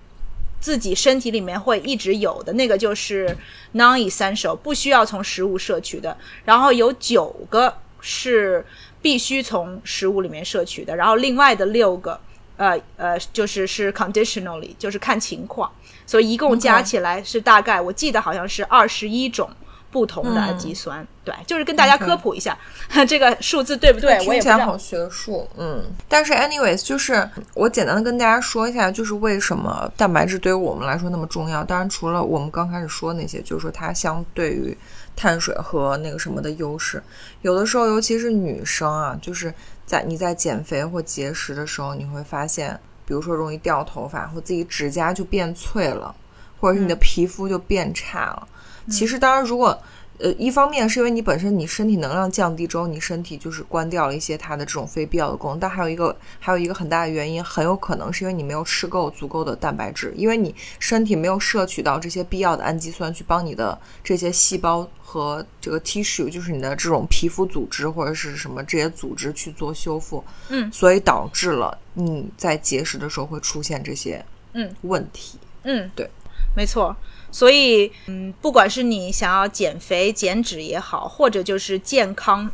Speaker 2: 自己身体里面会一直有的那个就是 non-essential，不需要从食物摄取的。然后有九个是必须从食物里面摄取的，然后另外的六个，呃呃，就是是 conditionally，就是看情况，所以一共加起来是大概我记得好像是二十一种不同的氨基酸。对，就是跟大家科普一下 这个数字对不对？我
Speaker 1: 听起来好。学术，嗯。但是，anyways，就是我简单的跟大家说一下，就是为什么蛋白质对于我们来说那么重要。当然，除了我们刚开始说那些，就是说它相对于碳水和那个什么的优势，有的时候，尤其是女生啊，就是在你在减肥或节食的时候，你会发现，比如说容易掉头发，或自己指甲就变脆了，或者是你的皮肤就变差了。其实，当然，如果呃，一方面是因为你本身你身体能量降低之后，你身体就是关掉了一些它的这种非必要的功能，但还有一个还有一个很大的原因，很有可能是因为你没有吃够足够的蛋白质，因为你身体没有摄取到这些必要的氨基酸去帮你的这些细胞和这个 tissue，就是你的这种皮肤组织或者是什么这些组织去做修复，
Speaker 2: 嗯，
Speaker 1: 所以导致了你在节食的时候会出现这些
Speaker 2: 嗯。
Speaker 1: 问题。
Speaker 2: 嗯，
Speaker 1: 对，
Speaker 2: 没错。所以，嗯，不管是你想要减肥、减脂也好，或者就是健康、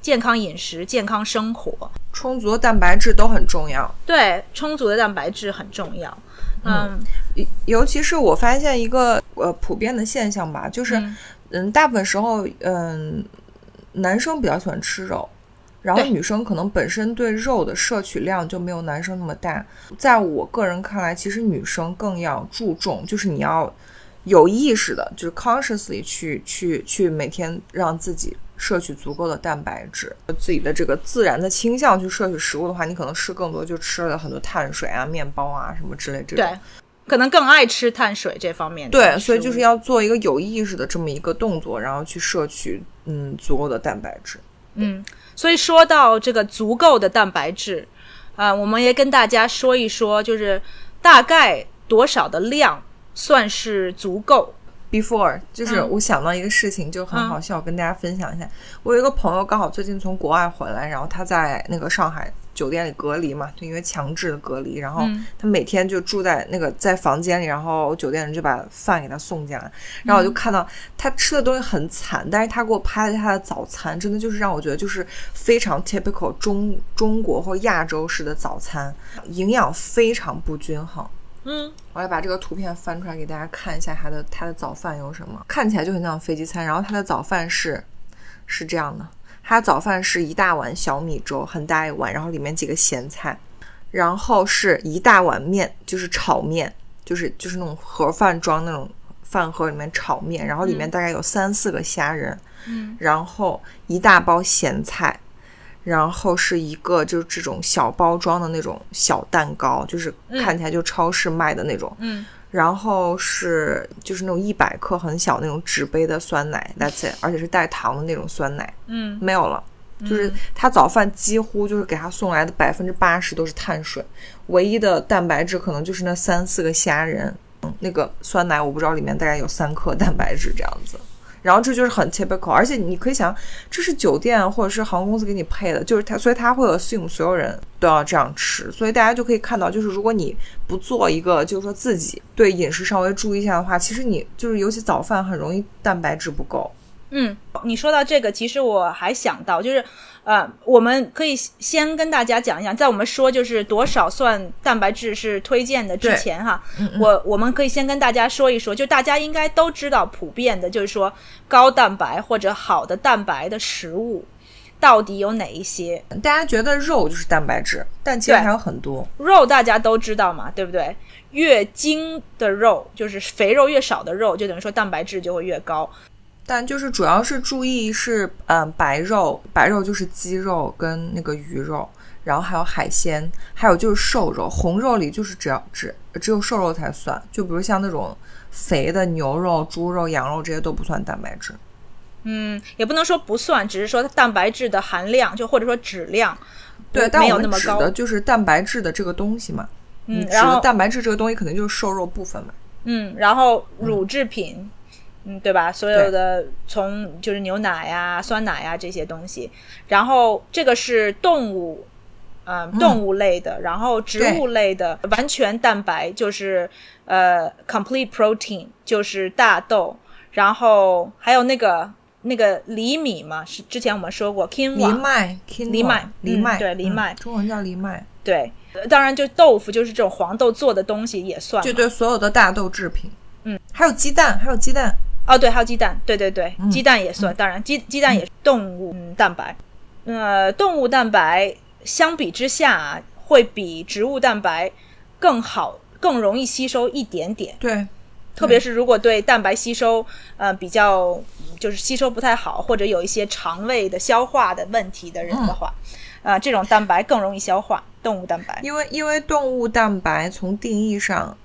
Speaker 2: 健康饮食、健康生活，
Speaker 1: 充足的蛋白质都很重要。
Speaker 2: 对，充足的蛋白质很重要。嗯，
Speaker 1: 尤尤其是我发现一个呃普遍的现象吧，就是
Speaker 2: 嗯
Speaker 1: 嗯，大部分时候嗯，男生比较喜欢吃肉。然后女生可能本身对肉的摄取量就没有男生那么大，在我个人看来，其实女生更要注重，就是你要有意识的，就是 consciously 去去去每天让自己摄取足够的蛋白质，自己的这个自然的倾向去摄取食物的话，你可能吃更多，就吃了很多碳水啊、面包啊什么之类这种。
Speaker 2: 对，可能更爱吃碳水这方面
Speaker 1: 对，所以就是要做一个有意识的这么一个动作，然后去摄取嗯足够的蛋白质。
Speaker 2: 嗯，所以说到这个足够的蛋白质，啊、我们也跟大家说一说，就是大概多少的量算是足够。
Speaker 1: Before 就是
Speaker 2: 嗯
Speaker 1: 我想到一个事情就很好笑，跟大家分享一下。我有一个朋友刚好最近从国外回来，然后他在那个上海酒店里隔离嘛，就因为强制的隔离，然后
Speaker 2: 嗯
Speaker 1: 他每天就住在那个在房间里，然后酒店人就把饭给他送进来，然后我就看到他吃的东西很惨，但是他给我拍了他的早餐，真的就是让我觉得就是非常 typical 中中国或亚洲式的早餐，营养非常不均衡。
Speaker 2: 嗯，
Speaker 1: 我要把这个图片翻出来给大家看一下它的它的早饭有什么，看起来就很像飞机餐。然后它的早饭是是这样的，它早饭是一大碗小米粥，很大一碗，然后里面几个咸菜，然后是一大碗面，就是炒面，就是就是那种盒饭装那种饭盒里面炒面，然后里面大概有三四个虾仁，
Speaker 2: 嗯，
Speaker 1: 然后一大包咸菜。然后是一个就是这种小包装的那种小蛋糕，就是看起来就超市卖的那种，
Speaker 2: 嗯，
Speaker 1: 然后是就是那种一百克很小那种纸杯的酸奶，That's it，而且是带糖的那种酸奶，
Speaker 2: 嗯，
Speaker 1: 没有了。就是他早饭几乎就是给他送来的百分之八十都是碳水，唯一的蛋白质可能就是那三四个虾仁，嗯。那个酸奶我不知道里面大概有三克蛋白质这样子。然后这就是很 typical，而且你可以想，这是酒店或者是航空公司给你配的，就是他，所以他会 assume 所有人都要这样吃，所以大家就可以看到，就是如果你不做一个，就是说自己对饮食稍微注意一下的话，其实你就是尤其早饭很容易蛋白质不够。
Speaker 2: 嗯，你说到这个，其实我还想到，就是呃，我们可以先跟大家讲一讲，在我们说就是多少算蛋白质是推荐的之前哈，
Speaker 1: 嗯
Speaker 2: 我我们可以先跟大家说一说，就大家应该都知道，普遍的就是说高蛋白或者好的蛋白的食物到底有哪一些？
Speaker 1: 大家觉得肉就是蛋白质，但其实还有很多。
Speaker 2: 肉大家都知道嘛，对不对？越精的肉，就是肥肉越少的肉，就等于说蛋白质就会越高。
Speaker 1: 但就是主要是注意是，嗯，白肉，白肉就是鸡肉跟那个鱼肉，然后还有海鲜，还有就是瘦肉，红肉里就是只要只只有瘦肉才算，就比如像那种肥的牛肉、猪肉、羊肉这些都不算蛋白质。
Speaker 2: 嗯，也不能说不算，只是说它蛋白质的含量，就或者说质量，
Speaker 1: 对，但我
Speaker 2: 有那么高
Speaker 1: 们指的。就是蛋白质的这个东西嘛。
Speaker 2: 嗯，然后
Speaker 1: 蛋白质这个东西可能就是瘦肉部分嘛。
Speaker 2: 嗯，然后乳制品，嗯，对吧？所有的从就是牛奶呀、酸奶呀这些东西，然后这个是动物。嗯，动物类的，然后植物类的完全蛋白就是呃 complete protein 就是大豆，然后还有那个那个藜米嘛，是之前我们说过 quinoa
Speaker 1: 藜麦，
Speaker 2: 藜麦
Speaker 1: 藜麦，
Speaker 2: 嗯对藜麦
Speaker 1: 嗯中文叫藜麦，
Speaker 2: 对，呃当然就豆腐就是这种黄豆做的东西也算嘛。
Speaker 1: 就对所有的大豆制品。
Speaker 2: 嗯，
Speaker 1: 还有鸡蛋，还有鸡蛋。
Speaker 2: 哦，对，还有鸡蛋，对对对，
Speaker 1: 嗯
Speaker 2: 鸡蛋也算，当然鸡鸡蛋也是动物、嗯、蛋白。呃，动物蛋白相比之下啊，会比植物蛋白更好，更容易吸收一点点。
Speaker 1: 对，
Speaker 2: 特别是如果对蛋白吸收呃比较就是吸收不太好，或者有一些肠胃的消化的问题的人的话，啊、这种蛋白更容易消化。动物蛋白，
Speaker 1: 因为因为动物蛋白从定义上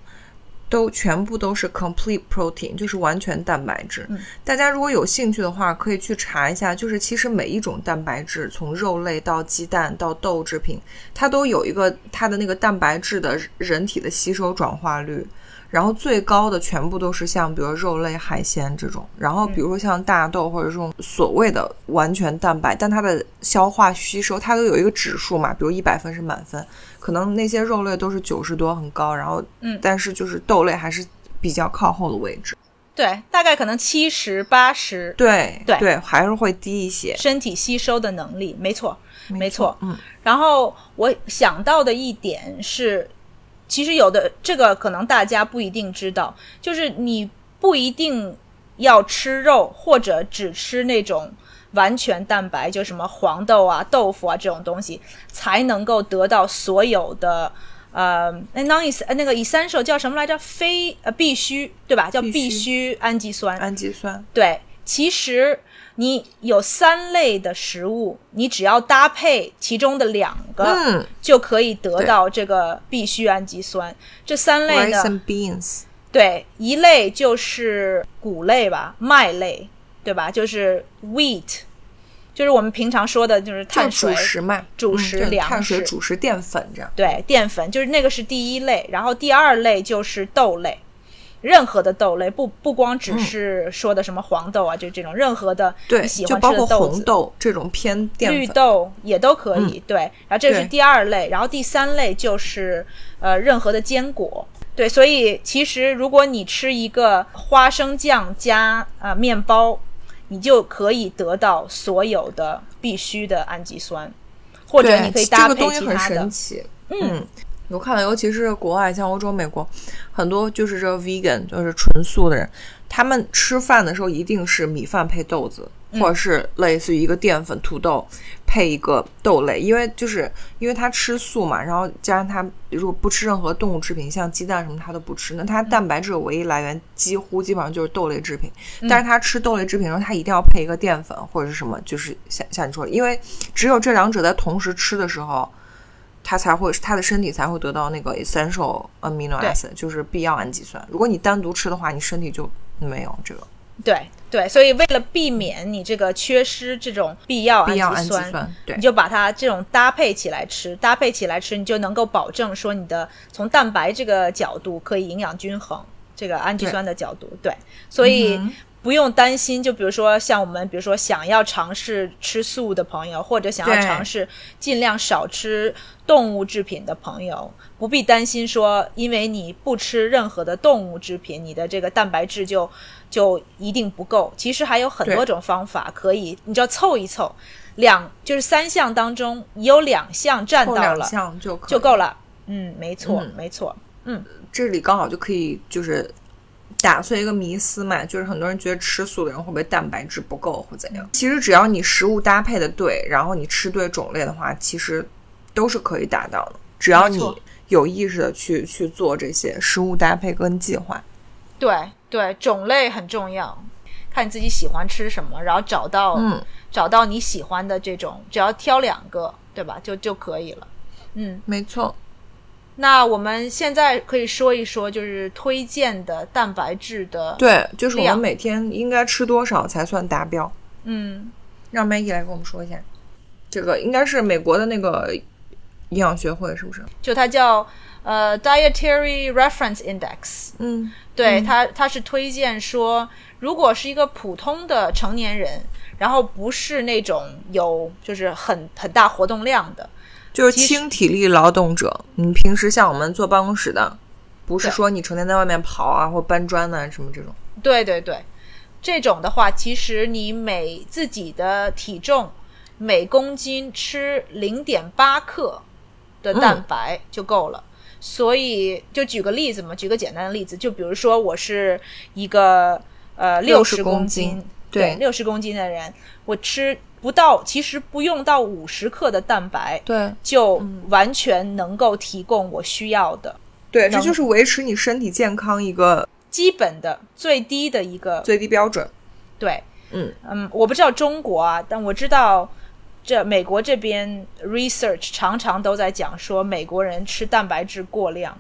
Speaker 1: 都全部都是 complete protein，就是完全蛋白质。
Speaker 2: 嗯
Speaker 1: 大家如果有兴趣的话，可以去查一下，就是其实每一种蛋白质，从肉类到鸡蛋到豆制品，它都有一个它的那个蛋白质的人体的吸收转化率。然后最高的全部都是像比如肉类、海鲜这种，然后比如说像大豆或者这种所谓的完全蛋白，但它的消化吸收它都有一个指数嘛，比如一百分是满分，可能那些肉类都是九十多很高，然后
Speaker 2: 嗯
Speaker 1: 但是就是豆类还是比较靠后的位置。
Speaker 2: 对，大概可能七十八十，
Speaker 1: 对
Speaker 2: 对对
Speaker 1: 还是会低一些。
Speaker 2: 身体吸收的能力，没错，没
Speaker 1: 错，嗯。
Speaker 2: 然后我想到的一点是，其实有的这个可能大家不一定知道，就是你不一定要吃肉，或者只吃那种完全蛋白，就什么黄豆啊、豆腐啊这种东西，才能够得到所有的。呃，那 non es 那个 essential 叫什么来着？非呃必须对吧？叫必须氨基酸。
Speaker 1: 氨基酸
Speaker 2: 对，其实你有三类的食物，你只要搭配其中的两个，
Speaker 1: 嗯，
Speaker 2: 就可以得到这个必需氨基酸。这三类呢
Speaker 1: beans，
Speaker 2: 对，一类就是谷类吧，麦类，对吧？就是 wheat。就是我们平常说的，就是碳水、
Speaker 1: 主食嘛，
Speaker 2: 主食粮食、
Speaker 1: 碳水、主食淀粉这样。
Speaker 2: 对，淀粉就是那个是第一类，然后第二类就是豆类，任何的豆类，不不光只是说的什么黄豆啊，就这种任何的
Speaker 1: 对，
Speaker 2: 喜欢
Speaker 1: 吃的
Speaker 2: 豆
Speaker 1: 子，红豆这种偏淀
Speaker 2: 绿豆也都可以。对，然后这是第二类，然后第三类就是呃任何的坚果。对，所以其实如果你吃一个花生酱加啊面包。你就可以得到所有的必须的氨基酸，或者你可以搭配其他
Speaker 1: 的东西。嗯，我看到，尤其是国外，像欧洲、美国，很多就是这个 vegan，就是纯素的人。他们吃饭的时候一定是米饭配豆子，或者是类似于一个淀粉土豆配一个豆类，因为就是因为他吃素嘛，然后加上他如果不吃任何动物制品，像鸡蛋什么他都不吃，那他蛋白质的唯一来源几乎基本上就是豆类制品。但是他吃豆类制品的时候，他一定要配一个淀粉或者是什么，就是像像你说，的，因为只有这两者在同时吃的时候。它才会，它的身体才会得到那个 essential amino acid，就是必要氨基酸。如果你单独吃的话，你身体就没有这个。
Speaker 2: 对对，所以为了避免你这个缺失这种必要
Speaker 1: 氨
Speaker 2: 基
Speaker 1: 酸，
Speaker 2: 你就把它这种搭配起来吃，搭配起来吃，你就能够保证说你的从蛋白这个角度可以营养均衡，这个氨基酸的角度，对，所以。不用担心，就比如说像我们，比如说想要尝试吃素的朋友，或者想要尝试尽量少吃动物制品的朋友，不必担心说，因为你不吃任何的动物制品，你的这个蛋白质就就一定不够。其实还有很多种方法可以，你就要凑一凑，两就是三项当中有两项占到了，
Speaker 1: 就
Speaker 2: 就够了。嗯，没错，没错。嗯，
Speaker 1: 这里刚好就可以就是。打碎一个迷思嘛，就是很多人觉得吃素的人会不会蛋白质不够或怎样？其实只要你食物搭配的对，然后你吃对种类的话，其实都是可以达到的。只要你有意识的去去做这些食物搭配跟计划。
Speaker 2: 对对，种类很重要，看你自己喜欢吃什么，然后找到
Speaker 1: 嗯
Speaker 2: 找到你喜欢的这种，只要挑两个，对吧？就就可以了。嗯，
Speaker 1: 没错。
Speaker 2: 那我们现在可以说一说，就是推荐的蛋白质的
Speaker 1: 对，就是我们每天应该吃多少才算达标？
Speaker 2: 嗯，
Speaker 1: 让 Maggie 来跟我们说一下，这个应该是美国的那个营养学会是不是？
Speaker 2: 就它叫呃 Dietary Reference Index。
Speaker 1: 嗯，
Speaker 2: 对，它它是推荐说，如果是一个普通的成年人，然后不是那种有就是很很大活动量的。
Speaker 1: 就是轻体力劳动者，你平时像我们坐办公室的，不是说你成天在外面跑啊或搬砖呐什么这种。
Speaker 2: 对对对，这种的话，其实你每自己的体重每公斤吃零点八克的蛋白就够了。所以就举个例子嘛，举个简单的例子，就比如说我是一个呃六十
Speaker 1: 公
Speaker 2: 斤，
Speaker 1: 对
Speaker 2: 六十公斤的人，我吃。不到，其实不用到五十克的蛋白，
Speaker 1: 对，
Speaker 2: 就完全能够提供我需要的。
Speaker 1: 对，这就是维持你身体健康一个
Speaker 2: 基本的最低的一个
Speaker 1: 最低标准。
Speaker 2: 对，
Speaker 1: 嗯
Speaker 2: 嗯，我不知道中国啊，但我知道这美国这边 research 常常都在讲说，美国人吃蛋白质过量，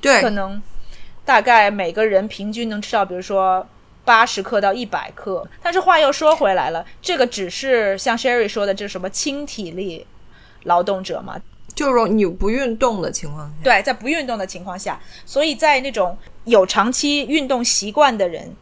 Speaker 1: 对，
Speaker 2: 可能大概每个人平均能吃到，比如说。八十克到一百克，但是话又说回来了，这个只是像 Sherry 说的，这是什么轻体力劳动者嘛？
Speaker 1: 就是你不运动的情况下，
Speaker 2: 对，在不运动的情况下，所以在那种有长期运动习惯的人，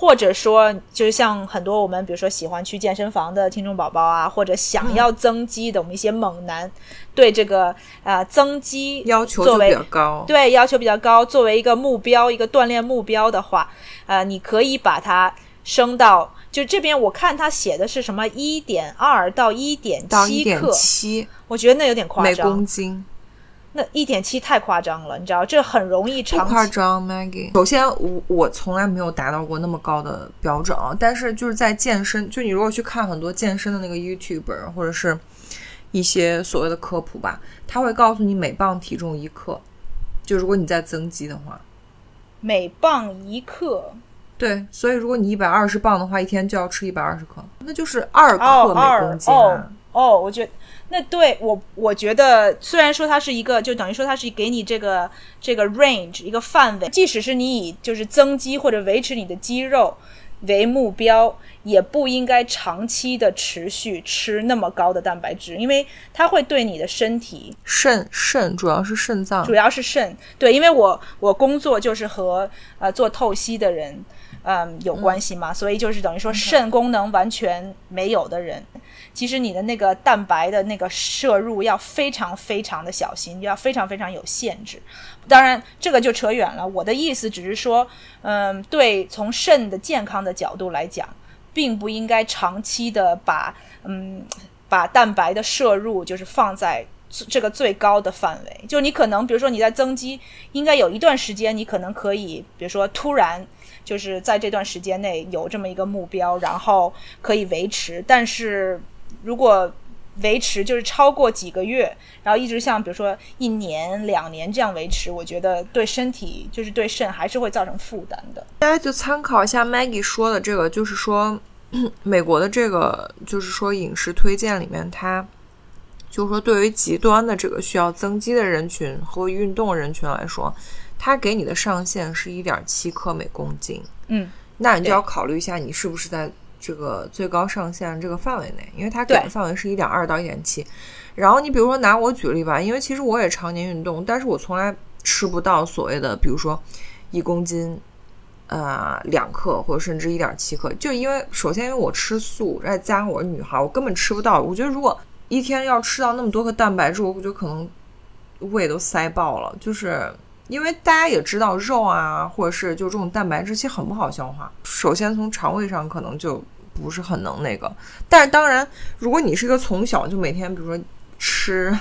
Speaker 2: 或者说，就是像很多我们比如说喜欢去健身房的听众宝宝啊，或者想要增肌的我们一些猛男，对这个呃增肌
Speaker 1: 要求
Speaker 2: 作为
Speaker 1: 就比较高。
Speaker 2: 对要求比较高，作为一个目标，一个锻炼目标的话，呃，你可以把它升到，就这边我看他写的是什么一点二到一点七克，
Speaker 1: 七。
Speaker 2: 我觉得那有点夸张。
Speaker 1: 每
Speaker 2: 张
Speaker 1: 公，斤，
Speaker 2: 那一点七太夸张了，你知道，这很容易
Speaker 1: 不
Speaker 2: 长期。
Speaker 1: 夸张，Maggie。首先，我我从来没有达到过那么高的标准啊，但是就是在健身，就你如果去看很多健身的那个 YouTuber 或者是一些所谓的科普吧，他会告诉你每磅体重一克，就如果你在增肌的话。
Speaker 2: 每磅一克，
Speaker 1: 对，所以如果你一百二十磅的话，一天就要吃一百二十克，那就是二克每公斤、啊
Speaker 2: 哦哦，我觉得那对我我觉得虽然说它是一个，就等于说它是给你这个这个 range 一个范围，即使是你以就是增肌或者维持你的肌肉为目标，也不应该长期的持续吃那么高的蛋白质，因为它会对你的身体
Speaker 1: 肾肾主要是肾脏。
Speaker 2: 主，要是肾，对，因为我我工作就是和呃做透析的人，嗯有关系嘛，所以就是等于说肾功能完全没有的人，其实你的那个蛋白的那个摄入要非常非常的小心，要非常非常有限制。当然，这个就扯远了。我的意思只是说，嗯，对，从肾的健康的角度来讲，并不应该长期的把嗯把蛋白的摄入就是放在这个最高的范围。就你可能，比如说你在增肌，应该有一段时间，你可能可以，比如说突然就是在这段时间内有这么一个目标，然后可以维持。但是如果维持就是超过几个月，然后一直像比如说一年、两年这样维持，我觉得对身体就是对肾还是会造成负担的。
Speaker 1: 大家就参考一下 Maggie 说的这个，就是说 美国的这个，就是说饮食推荐里面，它就是说对于极端的这个需要增肌的人群和运动人群来说，它给你的上限是一点七克每公斤。
Speaker 2: 嗯，
Speaker 1: 那你就要考虑一下，你是不是在这个最高上限这个范围内，因为它给的范围是一点二到一点七。然后你比如说拿我举例吧，因为其实我也常年运动，但是我从来吃不到所谓的，比如说一公斤。呃，两克或者甚至一点七克，就因为首先因为我吃素，再加上我是女孩，我根本吃不到。我觉得如果一天要吃到那么多克蛋白质，我觉得可能胃都塞爆了。就是因为大家也知道肉啊，或者是就这种蛋白质其实很不好消化。首先从肠胃上可能就不是很能那个，但是当然，如果你是一个从小就每天比如说吃。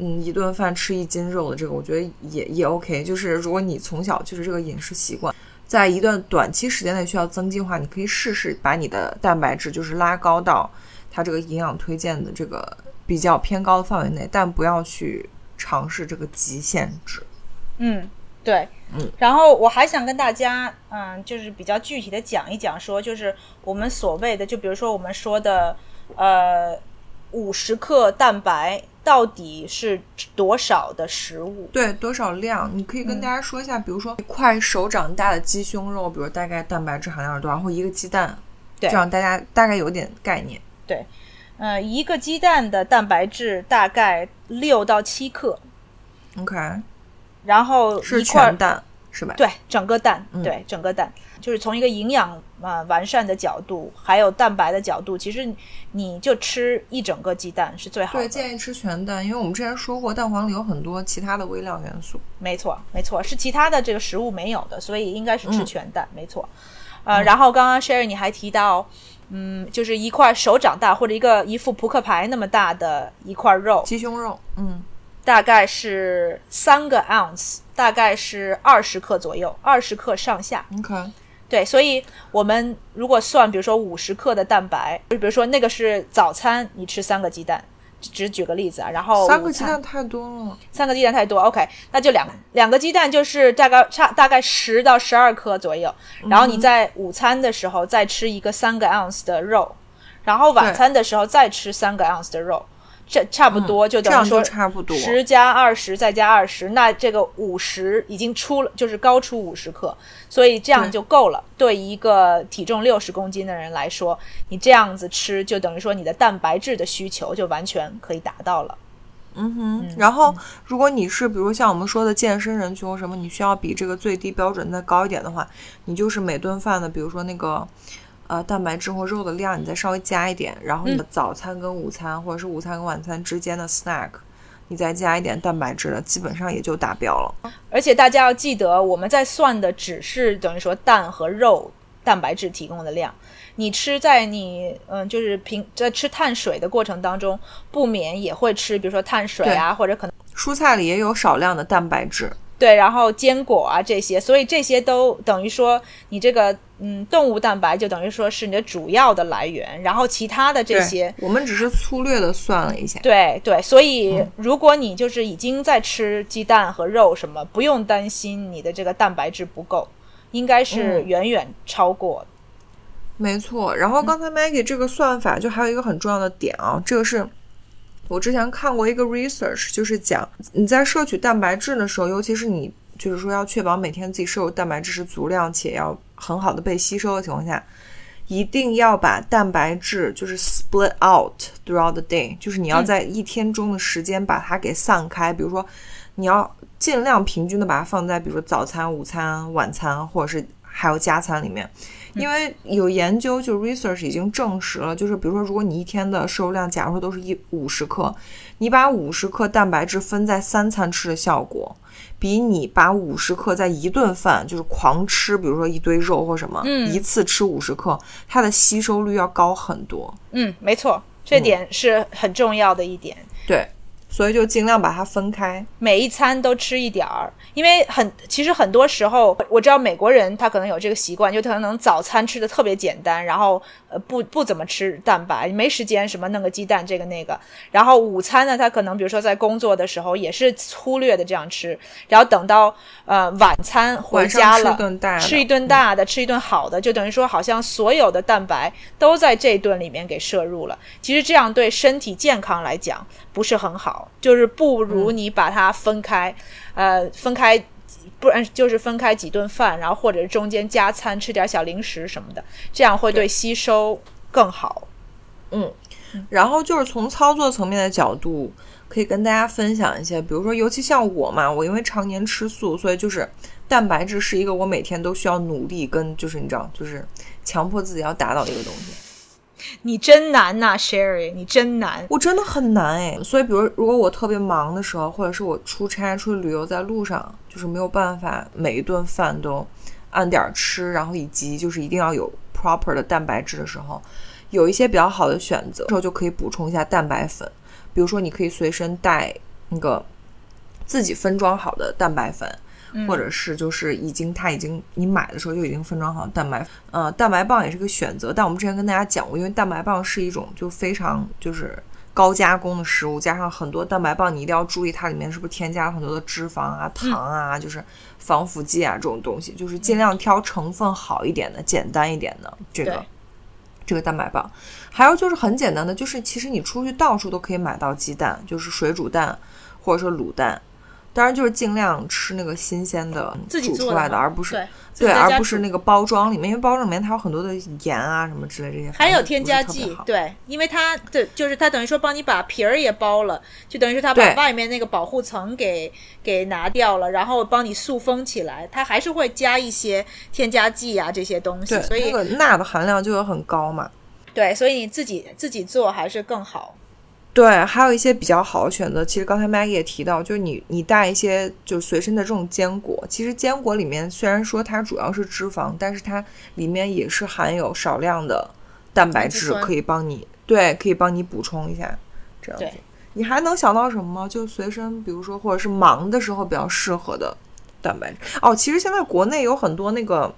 Speaker 1: 嗯，一顿饭吃一斤肉的这个，我觉得也也 OK。就是如果你从小就是这个饮食习惯，在一段短期时间内需要增肌的话，你可以试试把你的蛋白质就是拉高到它这个营养推荐的这个比较偏高的范围内，但不要去尝试这个极限值。
Speaker 2: 嗯，对，
Speaker 1: 嗯，
Speaker 2: 然后我还想跟大家，嗯，就是比较具体的讲一讲，说就是我们所谓的，就比如说我们说的，呃，五十克蛋白到底是多少的食物？
Speaker 1: 对，多少量？你可以跟大家说一下，比如说一块手掌大的鸡胸肉，比如大概蛋白质含量是多少，或一个鸡蛋，
Speaker 2: 对
Speaker 1: 这样大家大概有点概念。
Speaker 2: 对呃，一个鸡蛋的蛋白质大概六到七克
Speaker 1: ，OK，
Speaker 2: 然后
Speaker 1: 是
Speaker 2: 一块
Speaker 1: 全蛋是吧？
Speaker 2: 对，整个蛋，
Speaker 1: 嗯
Speaker 2: 对，整个蛋，就是从一个营养啊、呃完善的角度，还有蛋白的角度，其实你就吃一整个鸡蛋是最好的
Speaker 1: 对，
Speaker 2: 的。
Speaker 1: 建议吃全蛋，因为我们之前说过，蛋黄里有很多其他的微量元素。
Speaker 2: 没错，没错，是其他的这个食物没有的，所以应该是吃
Speaker 1: 嗯
Speaker 2: 全蛋，没错。呃，然后刚刚 Sherry 你还提到，嗯，就是一块手掌大或者一个一副扑克牌那么大的一块肉，
Speaker 1: 鸡胸肉，嗯，
Speaker 2: 大概是三个 ounce，大概是二十克左右，二十克上下。
Speaker 1: OK，
Speaker 2: 对，所以我们如果算，比如说五十克的蛋白，就比如说那个是早餐，你吃三个鸡蛋，只只举个例子啊。然后
Speaker 1: 三个鸡蛋太多了。
Speaker 2: 三个鸡蛋太多，OK，那就两个两个鸡蛋就是大概差大概十到十二克左右。然后你在午餐的时候再吃一个三个 ounce 的肉，然后晚餐的时候再吃三个 ounce 的肉，这差不多就等于说
Speaker 1: 差不多。
Speaker 2: 十加二十再加二十，那这个五十已经出了，就是高出五十克，所以这样就够了。对一个体重六十公斤的人来说，你这样子吃，就等于说你的蛋白质的需求就完全可以达到了。
Speaker 1: 嗯哼，然后如果你是比如像我们说的健身人群或什么，你需要比这个最低标准再高一点的话，你就是每顿饭的，比如说那个呃蛋白质或肉的量，你再稍微加一点，然后你的早餐跟午餐或者是午餐跟晚餐之间的 snack，你再加一点蛋白质的，基本上也就达标了。
Speaker 2: 而且大家要记得，我们在算的只是等于说蛋和肉蛋白质提供的量。你吃在你嗯，就是平在吃碳水的过程当中，不免也会吃，比如说碳水啊，或者可能
Speaker 1: 蔬菜里也有少量的蛋白质。
Speaker 2: 对，然后坚果啊这些，所以这些都等于说你这个嗯动物蛋白就等于说是你的主要的来源，然后其他的这些
Speaker 1: 我们只是粗略的算了一下。
Speaker 2: 对对，所以如果你就是已经在吃鸡蛋和肉什么，不用担心你的这个蛋白质不够，应该是远远超过。
Speaker 1: 没错，然后刚才 Maggie 这个算法就还有一个很重要的点啊，这个是我之前看过一个 research，就是讲你在摄取蛋白质的时候，尤其是你就是说要确保每天自己摄入蛋白质是足量且要很好的被吸收的情况下，一定要把蛋白质就是 split out throughout the day，就是你要在一天中的时间把它给散开，比如说你要尽量平均的把它放在比如说早餐、午餐、晚餐或者是还有加餐里面。因为有研究，就 research 已经证实了，就是比如说，如果你一天的摄入量，假如说都是一五十克，你把五十克蛋白质分在三餐吃的效果，比你把五十克在一顿饭就是狂吃，比如说一堆肉或什么，一次吃五十克，它的吸收率要高很多。
Speaker 2: 嗯，没错，这点是很重要的一点。
Speaker 1: 对。所以就尽量把它分开，
Speaker 2: 每一餐都吃一点儿，因为很其实很多时候我知道美国人他可能有这个习惯，就可能早餐吃的特别简单，然后呃不不怎么吃蛋白，没时间什么弄个鸡蛋这个那个，然后午餐呢他可能比如说在工作的时候也是粗略的这样吃，然后等到呃晚餐回家了吃一顿大的，吃一顿好的，就等于说好像所有的蛋白都在这顿里面给摄入了，其实这样对身体健康来讲不是很好。就是不如你把它分开，呃，分开，不然就是分开几顿饭，然后或者是中间加餐吃点小零食什么的，这样会对吸收更好。
Speaker 1: 嗯，然后就是从操作层面的角度，可以跟大家分享一些，比如说，尤其像我嘛，我因为常年吃素，所以就是蛋白质是一个我每天都需要努力跟，就是你知道，就是强迫自己要达到的一个东西。
Speaker 2: 你真难呐，Sherry，你真难，
Speaker 1: 我真的很难哎。所以，比如如果我特别忙的时候，或者是我出差、出去旅游，在路上，就是没有办法每一顿饭都按点吃，然后以及就是一定要有 proper 的蛋白质的时候，有一些比较好的选择，这时候就可以补充一下蛋白粉。比如说，你可以随身带那个自己分装好的蛋白粉。或者是就是已经它已经你买的时候就已经分装好蛋白，呃，蛋白棒也是个选择。但我们之前跟大家讲过，因为蛋白棒是一种就非常就是高加工的食物，加上很多蛋白棒，你一定要注意它里面是不是添加了很多的脂肪啊、糖啊，就是防腐剂啊这种东西，就是尽量挑成分好一点的、简单一点的这个这个蛋白棒。还有就是很简单的，就是其实你出去到处都可以买到鸡蛋，就是水煮蛋或者说卤蛋。当然，就是尽量吃那个新鲜的煮出来的，而不是对，而不是那个包装里面，因为包装里面它有很多的盐啊什么之类这些，
Speaker 2: 还有添加剂。对，因为它的就是它等于说帮你把皮儿也包了，就等于说它把外面那个保护层给给拿掉了，然后帮你塑封起来，它还是会加一些添加剂啊这些东西，所以
Speaker 1: 那个钠的含量就有很高嘛。
Speaker 2: 对，所以你自己自己做还是更好。
Speaker 1: 对，还有一些比较好的选择。其实刚才 Maggie 也提到，就是你你带一些就随身的这种坚果。其实坚果里面虽然说它主要是脂肪，但是它里面也是含有少量的蛋白质，可以帮你对，可以帮你补充一下。这样子，你还能想到什么吗？就随身，比如说或者是忙的时候比较适合的蛋白质。哦，其实现在国内有很多那个，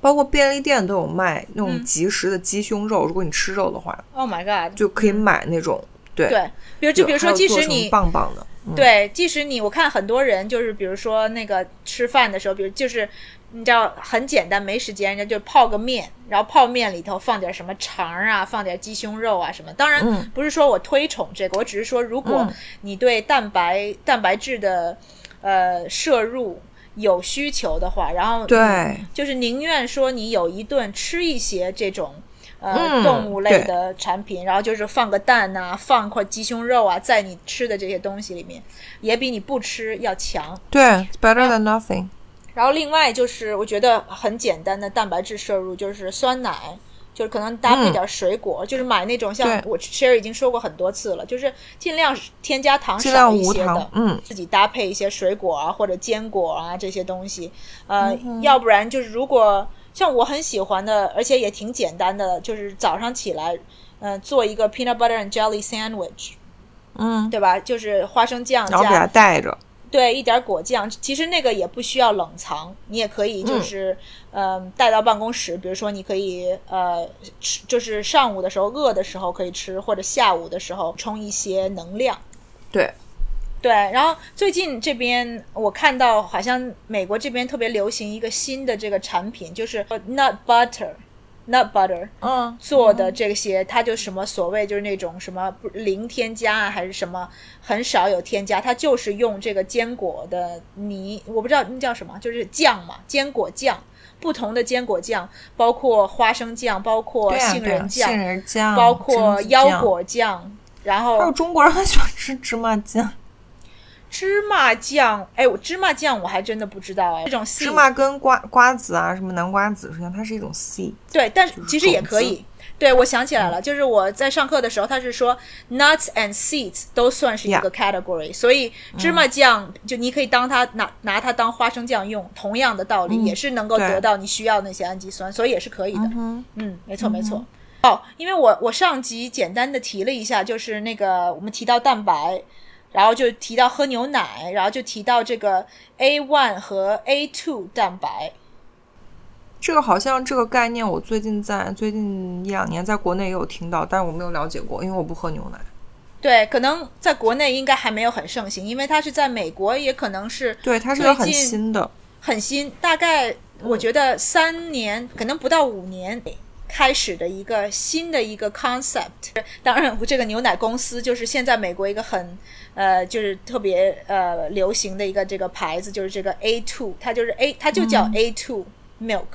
Speaker 1: 包括便利店都有卖那种即食的鸡胸肉。如果你吃肉的话
Speaker 2: ，Oh my god，
Speaker 1: 就可以买那种。对，
Speaker 2: 比如就比如说，即使你
Speaker 1: 棒棒的，
Speaker 2: 对，即使你我看很多人就是，比如说那个吃饭的时候，比如就是你知道很简单，没时间，人家就泡个面，然后泡面里头放点什么肠啊，放点鸡胸肉啊什么。当然不是说我推崇这个，我只是说，如果你对蛋白蛋白质的呃摄入有需求的话，然后
Speaker 1: 对，
Speaker 2: 就是宁愿说你有一顿吃一些这种。呃、
Speaker 1: 嗯
Speaker 2: 动物类的产品，然后就是放个蛋呐、放块鸡胸肉啊，在你吃的这些东西里面，也比你不吃要强。
Speaker 1: 对，it's better than nothing。
Speaker 2: 然后另外就是我觉得很简单的蛋白质摄入就是酸奶，就是可能搭配点水果，就是买那种像我 Sherry 已经说过很多次了，就是尽量添加糖少一些的，，
Speaker 1: 嗯，
Speaker 2: 自己搭配一些水果啊或者坚果啊这些东西，呃，
Speaker 1: 嗯
Speaker 2: 要不然就是如果像我很喜欢的，而且也挺简单的，就是早上起来，呃，做一个 peanut butter and jelly sandwich，
Speaker 1: 嗯，
Speaker 2: 对吧？就是花生酱
Speaker 1: 然后给它带着，
Speaker 2: 对一点果酱，其实那个也不需要冷藏，你也可以
Speaker 1: 嗯
Speaker 2: 就是嗯、呃带到办公室，比如说你可以呃吃，就是上午的时候饿的时候可以吃，或者下午的时候充一些能量。
Speaker 1: 对，
Speaker 2: 对，然后最近这边我看到好像美国这边特别流行一个新的这个产品，就是 nut butter，nut butter
Speaker 1: 嗯，
Speaker 2: 做的这些，它就什么所谓就是那种什么不零添加啊，还是什么很少有添加，它就是用这个坚果的泥，我不知道那叫什么，就是酱嘛，坚果酱，不同的坚果酱，包括花生酱，包括杏仁酱，
Speaker 1: 杏仁酱，
Speaker 2: 包括腰果酱，然后
Speaker 1: 还有中国人很喜欢吃芝麻酱，
Speaker 2: 芝麻酱，哎，我芝麻酱我还真的不知道哎，这种
Speaker 1: 芝麻跟瓜瓜子啊，什么南瓜子实际上，它是一种 seed。
Speaker 2: 对，但其实也可以。对，我想起来了，就是我在上课的时候，他是说 nuts and seeds 都算是一个 category，、所以芝麻酱、就你可以当它拿拿它当花生酱用，同样的道理、也是能够得到你需要那些氨基酸，所以也是可以的。
Speaker 1: 嗯
Speaker 2: 嗯，没错没错。哦，因为我我上集简单的提了一下，就是那个我们提到蛋白，然后就提到喝牛奶，然后就提到这个 A one 和 A two 蛋白。
Speaker 1: 这个好像这个概念，我最近在最近一两年在国内也有听到，但是我没有了解过，因为我不喝牛奶。
Speaker 2: 对，可能在国内应该还没有很盛行，因为它是在美国，也可能是
Speaker 1: 对，它是个很新的，
Speaker 2: 很新，大概我觉得三年，可能不到五年开始的一个新的一个 concept。当然，这个牛奶公司就是现在美国一个很呃，就是特别呃流行的一个这个牌子，就是这个 A two，它就是 A，它就叫 A two milk。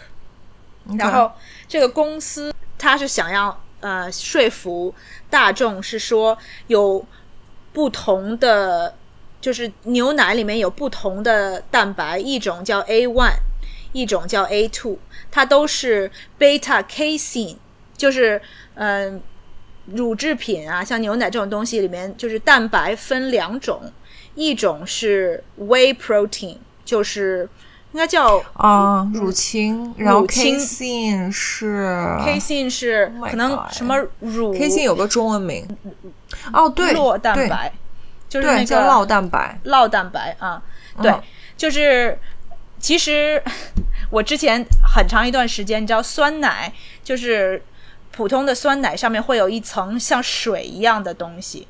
Speaker 2: 然后这个公司它是想要呃说服大众，是说有不同的，就是牛奶里面有不同的蛋白，一种叫 A one，一种叫 A two，它都是 beta casein，就是嗯、呃乳制品啊，像牛奶这种东西里面，就是蛋白分两种，一种是 whey protein，就是应该叫
Speaker 1: 啊，乳清，然后 casein 是
Speaker 2: casein 是
Speaker 1: Oh
Speaker 2: 可能什么乳
Speaker 1: casein 有个中文名，哦，对，
Speaker 2: 酪蛋白，就是，那个
Speaker 1: 叫酪蛋白，
Speaker 2: 酪蛋白啊，对，
Speaker 1: 嗯
Speaker 2: 就是其实 我之前很长一段时间，你知道酸奶就是普通的酸奶上面会有一层像水一样的东西，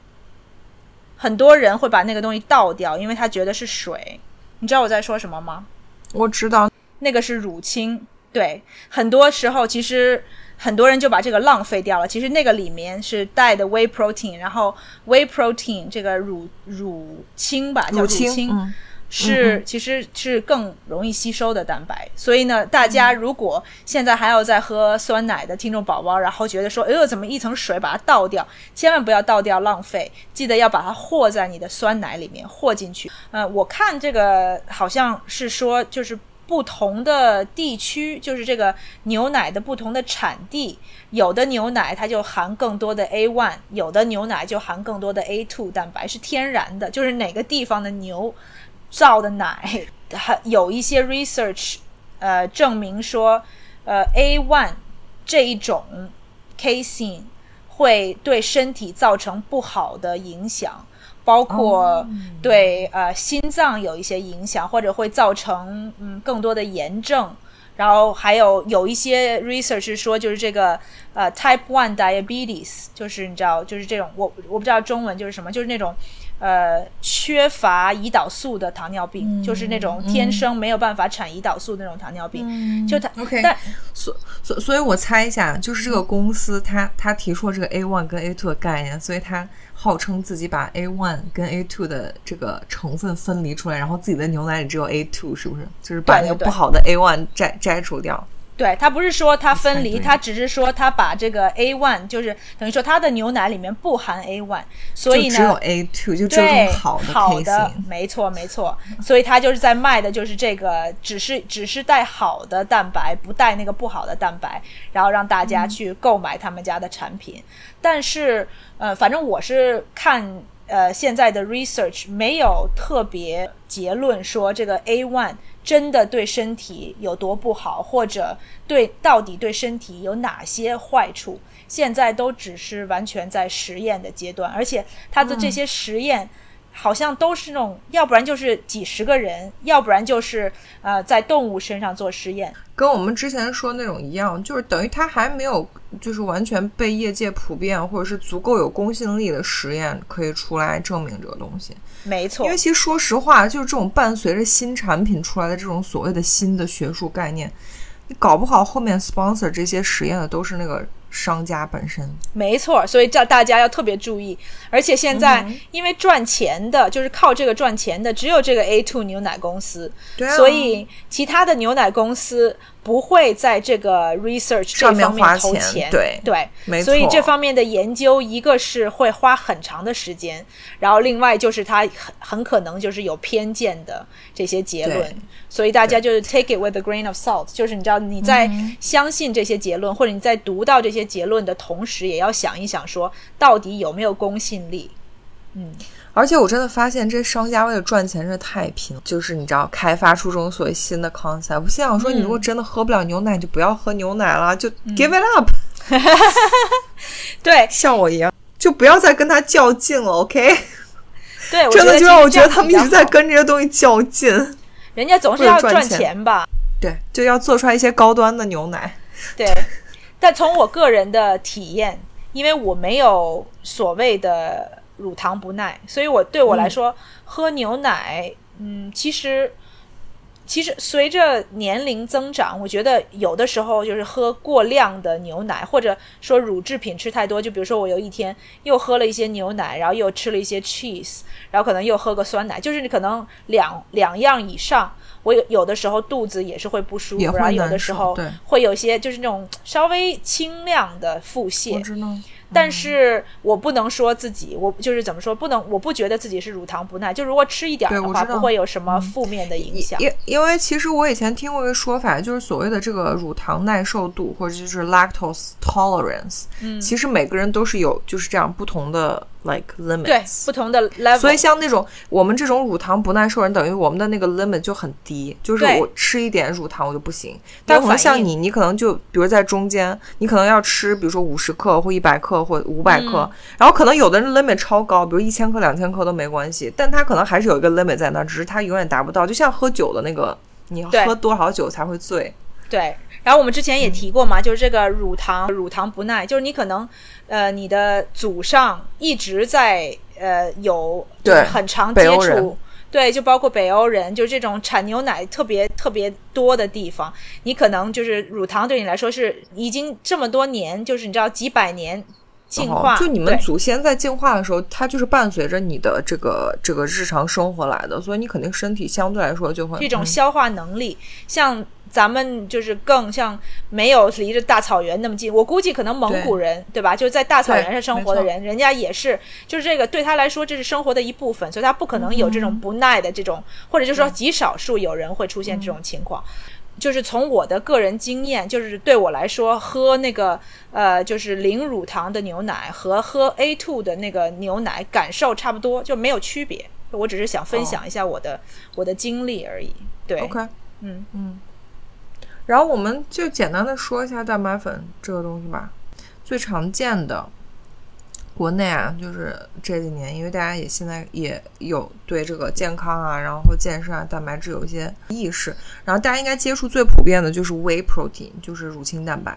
Speaker 2: 很多人会把那个东西倒掉，因为他觉得是水。你知道我在说什么吗？
Speaker 1: 我知道，
Speaker 2: 那个是乳清，对，很多时候其实很多人就把这个浪费掉了。其实那个里面是带的 whey protein，然后 whey protein 这个乳乳清吧，叫乳
Speaker 1: 清，嗯，
Speaker 2: 是其实是更容易吸收的蛋白，所以呢，大家如果现在还要在喝酸奶的听众宝宝，然后觉得说，哎呦，怎么一层水把它倒掉？千万不要倒掉，浪费，记得要把它和在你的酸奶里面和进去。呃，我看这个好像是说，就是不同的地区，就是这个牛奶的不同的产地，有的牛奶它就含更多的 A one，有的牛奶就含更多的 A two 蛋白，是天然的，就是哪个地方的牛。造的奶，还有一些 research，呃，证明说，呃，A one 这一种 casein 会对身体造成不好的影响，包括对、呃心脏有一些影响，或者会造成嗯更多的炎症。然后还有有一些 research 是说，就是这个呃 type one diabetes，就是你知道，就是这种我我不知道中文就是什么，就是那种呃缺乏胰岛素的糖尿病，就是那种天生没有办法产胰岛素的那种糖尿病。就它
Speaker 1: OK
Speaker 2: 但
Speaker 1: 所所所以，我猜一下，就是这个公司它它提出了这个 A one 跟 A two 的概念，所以它号称自己把 A one 跟 A two 的这个成分分离出来，然后自己的牛奶里只有 A two，是不是？就是把那个不好的 A one 摘摘除掉。
Speaker 2: 对，它不是说它分离，
Speaker 1: 对
Speaker 2: 它只是说它把这个 A one，就是等于说它的牛奶里面不含 A one，所以
Speaker 1: 呢只有，A two，就只有这种好的
Speaker 2: 好的，没错没错，所以它就是在卖的就是这个，只是只是带好的蛋白，不带那个不好的蛋白，然后让大
Speaker 1: 嗯
Speaker 2: 家去购买他们家的产品。但是呃，反正我是看呃现在的 research 没有特别结论说这个 A one 真的对身体有多不好，或者对到底对身体有哪些坏处，现在都只是完全在实验的阶段，而且它的这些实验。好像都是那种，要不然就是几十个人，要不然就是呃在动物身上做实验。
Speaker 1: 跟我们之前说那种一样，就是等于它还没有就是完全被业界普遍或者是足够有公信力的实验可以出来证明这个东西。
Speaker 2: 没错
Speaker 1: 因为，其实说实话，就是这种伴随着新产品出来的这种所谓的新的学术概念，你搞不好后面 sponsor 这些实验的都是那个商家本身。
Speaker 2: 没错，所以叫大家要特别注意。而且现在
Speaker 1: 嗯
Speaker 2: 因为赚钱的，就是靠这个赚钱的，只有这个 A two 牛奶公司，
Speaker 1: 对啊，
Speaker 2: 所以其他的牛奶公司不会在这个 research 这方面
Speaker 1: 花钱
Speaker 2: 投钱。
Speaker 1: 对
Speaker 2: 对，
Speaker 1: 没错。
Speaker 2: 所以这方面的研究，一个是会花很长的时间，然后另外就是它很很可能就是有偏见的这些结论，所以大家就是 take it with a grain of salt，就是你知道你在相信这些结论，或者你在读到这些结论的同时，也要想一想说到底有没有公信力。
Speaker 1: 而且我真的发现，这商家为了赚钱真的太拼了，就是你知道，开发出这种所谓新的 concept。我心想说，你如果真的喝不了牛奶，你就不要喝牛奶了，就 give it up，、
Speaker 2: 对
Speaker 1: 像我一样，就不要再跟他较劲了。OK，
Speaker 2: 对，
Speaker 1: 真的就让我觉得他们一直在跟这些东西较劲。
Speaker 2: 人家总是要赚
Speaker 1: 钱
Speaker 2: 吧。
Speaker 1: 对，就要做出来一些高端的牛奶。
Speaker 2: 对，但从我个人的体验，因为我没有所谓的乳糖不耐，所以我对我来说、喝牛奶，嗯，其实其实随着年龄增长，我觉得有的时候就是喝过量的牛奶，或者说乳制品吃太多，就比如说我有一天又喝了一些牛奶，然后又吃了一些 cheese，然后可能又喝个酸奶，就是你可能两两样以上。我有有的时候肚子也是会不舒服，然后有的时候会有些就是那种稍微轻量的腹
Speaker 1: 我
Speaker 2: 泻，
Speaker 1: 知道。
Speaker 2: 但是我不能说自己，我就是怎么说，不能，我不觉得自己是乳糖不耐，就如果吃一点儿的话，不会有什么负面的影响。
Speaker 1: 因因为其实我以前听过一个说法，就是所谓的这个乳糖耐受度，或者就是 lactose tolerance，嗯，其实每个人都是有就是这样不同的 like limits，
Speaker 2: 不同的 level，
Speaker 1: 所以像那种我们这种乳糖不耐受人，等于我们的那个 limit 就很低，就是我吃一点乳糖我就不行。但可能像你，你可能就比如在中间，你可能要吃，比如说五十克或一百克或五百克，
Speaker 2: 嗯
Speaker 1: 然后可能有的人 limit 超高，比如一千克、两千克都没关系，但他可能还是有一个 limit 在那儿，只是他永远达不到。就像喝酒的那个，你
Speaker 2: 对
Speaker 1: 喝多少酒才会醉？
Speaker 2: 对，然后我们之前也提过嘛，就是这个乳糖乳糖不耐，就是你可能呃你的祖上一直在呃有就是
Speaker 1: 对
Speaker 2: 很长接触。对，就包括北欧人，就是这种产牛奶特别特别多的地方，你可能就是乳糖对你来说是已经这么多年，就是你知道几百年进化，
Speaker 1: 哦就你们祖先在进化的时候，它就是伴随着你的这个这个日常生活来的，所以你肯定身体相对来说就会
Speaker 2: 这种
Speaker 1: 嗯
Speaker 2: 消化能力，像咱们就是更像没有离着大草原那么近。我估计可能蒙古人对吧，就是在大草原上生活的人，人家也是，就是这个对他来说这是生活的一部分，所以他不可能有这种不耐的这种，或者就是说极少数有人会出现这种情况。就是从我的个人经验，就是对我来说，喝那个呃，就是零乳糖的牛奶和喝 A two 的那个牛奶感受差不多，就没有区别。我只是想分享一下我的、我的经历而已。对
Speaker 1: OK，
Speaker 2: 嗯
Speaker 1: 嗯。然后我们就简单的说一下蛋白粉这个东西吧，最常见的。国内啊，就是这几年，因为大家也现在也有对这个健康啊，然后健身啊、蛋白质有一些意识，然后大家应该接触最普遍的就是 whey protein，就是乳清蛋白。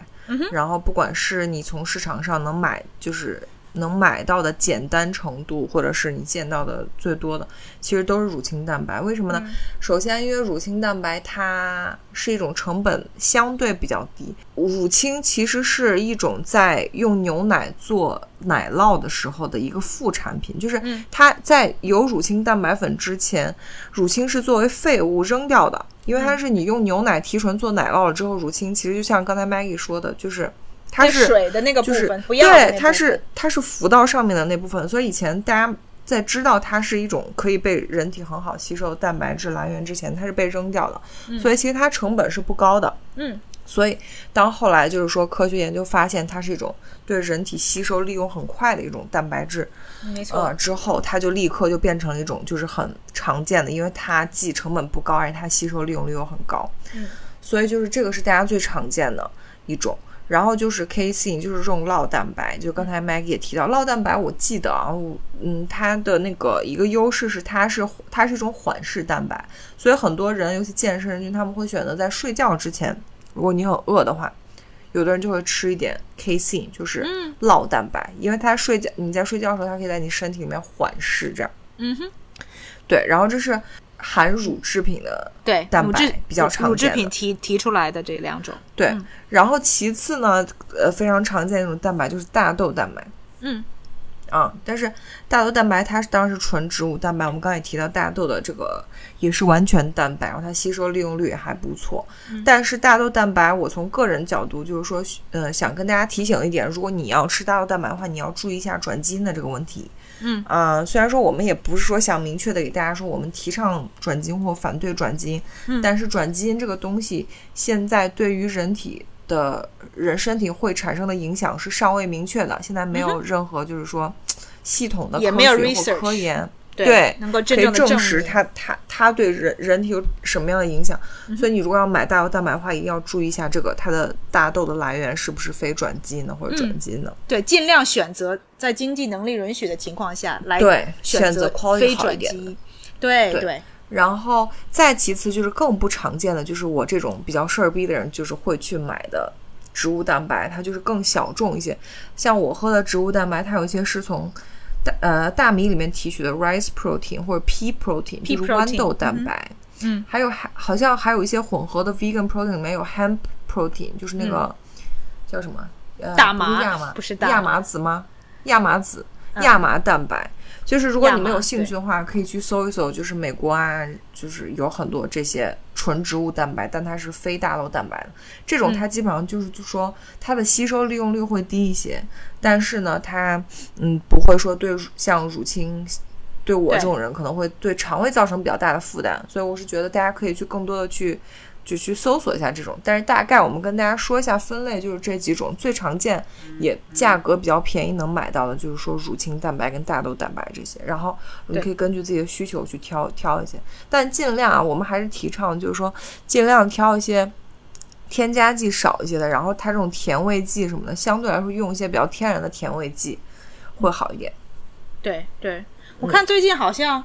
Speaker 1: 然后不管是你从市场上能买，就是能买到的简单程度，或者是你见到的最多的，其实都是乳清蛋白。为什么呢？首先，因为乳清蛋白它是一种成本相对比较低，乳清其实是一种在用牛奶做奶酪的时候的一个副产品，就是它在有乳清蛋白粉之前，乳清是作为废物扔掉的。因为它是你用牛奶提纯做奶酪了之后，乳清其实就像刚才 Maggie 说的，就是它是
Speaker 2: 水的那个部
Speaker 1: 就是
Speaker 2: 分，
Speaker 1: 对，它是它是浮到上面的那部分，所以以前大家在知道它是一种可以被人体很好吸收的蛋白质来源之前，它是被扔掉的，所以其实它成本是不高的。
Speaker 2: 嗯，
Speaker 1: 所以当后来就是说科学研究发现它是一种对人体吸收利用很快的一种蛋白质，
Speaker 2: 没错，
Speaker 1: 呃，之后它就立刻就变成了一种就是很常见的，因为它既成本不高，而且它吸收利用率又很高，
Speaker 2: 嗯，
Speaker 1: 所以就是这个是大家最常见的一种。然后就是 casein，就是这种酪蛋白，就刚才 Maggie 也提到，酪蛋白我记得啊，嗯，它的那个一个优势是它是它是一种缓释蛋白，所以很多人，尤其健身人群，他们会选择在睡觉之前，如果你很饿的话，有的人就会吃一点 casein，就是
Speaker 2: 嗯。
Speaker 1: 酪蛋白，因为它睡觉你在睡觉的时候，它可以在你身体里面缓释，这样。
Speaker 2: 嗯哼，
Speaker 1: 对。然后这是含乳制品的
Speaker 2: 对，
Speaker 1: 蛋白比较常见
Speaker 2: 乳制品提提出来的这两种，
Speaker 1: 对，
Speaker 2: 嗯
Speaker 1: 然后其次呢，呃，非常常见的一种蛋白就是大豆蛋白。
Speaker 2: 嗯
Speaker 1: 啊，但是大豆蛋白它是当然是纯植物蛋白，我们刚才也提到大豆的这个也是完全蛋白，然后它吸收利用率也还不错。但是大豆蛋白，我从个人角度就是说，呃，想跟大家提醒一点，如果你要吃大豆蛋白的话，你要注意一下转基因的这个问题。
Speaker 2: 嗯
Speaker 1: 啊、虽然说我们也不是说想明确的给大家说我们提倡转基因或反对转基因，
Speaker 2: 嗯
Speaker 1: 但是转基因这个东西现在对于人体的人身体会产生的影响是尚未明确的，现在没有任何就是说系统的科学或科研
Speaker 2: 对
Speaker 1: 对
Speaker 2: 能够真正的
Speaker 1: 证实
Speaker 2: 明
Speaker 1: 它它它对人人体有什么样的影响。
Speaker 2: 嗯
Speaker 1: 所以你如果要买大豆蛋白的话，一定要注意一下这个它的大豆的来源是不是非转基因的或者转基因的。
Speaker 2: 对，尽量选择在经济能力允许的情况下来选
Speaker 1: 选择
Speaker 2: 非转基因。对
Speaker 1: 对
Speaker 2: 对，
Speaker 1: 然后再其次就是更不常见的，就是我这种比较事儿逼的人，就是会去买的植物蛋白，它就是更小众一些。像我喝的植物蛋白，它有一些是从大呃大米里面提取的 rice protein 或者 pea
Speaker 2: protein，Pea
Speaker 1: 就是豌
Speaker 2: protein，
Speaker 1: 豆蛋白。
Speaker 2: 嗯，
Speaker 1: 还有还好像还有一些混合的 vegan protein 里面有 hemp protein，就是那个、叫什么？呃，
Speaker 2: 大麻
Speaker 1: 不是亚麻，
Speaker 2: 不是大麻
Speaker 1: 亚麻籽吗？亚麻籽，
Speaker 2: 嗯
Speaker 1: 亚麻蛋白。就是如果你们有兴趣的话，可以去搜一搜，就是美国啊，就是有很多这些纯植物蛋白，但它是非大豆蛋白的。这种
Speaker 2: 嗯
Speaker 1: 它基本上就是就说它的吸收利用率会低一些，但是呢，它嗯不会说对像乳清。对我这种人可能会对肠胃造成比较大的负担，所以我是觉得大家可以去更多的去就去搜索一下这种。但是大概我们跟大家说一下分类，就是这几种最常见也价格比较便宜能买到的，就是说乳清蛋白跟大豆蛋白这些。然后你可以根据自己的需求去挑挑一些，但尽量啊，我们还是提倡就是说尽量挑一些。添加剂少一些的，然后它这种甜味剂什么的，相对来说用一些比较天然的甜味剂会好一点。
Speaker 2: 对对，我
Speaker 1: 嗯
Speaker 2: 看最近好像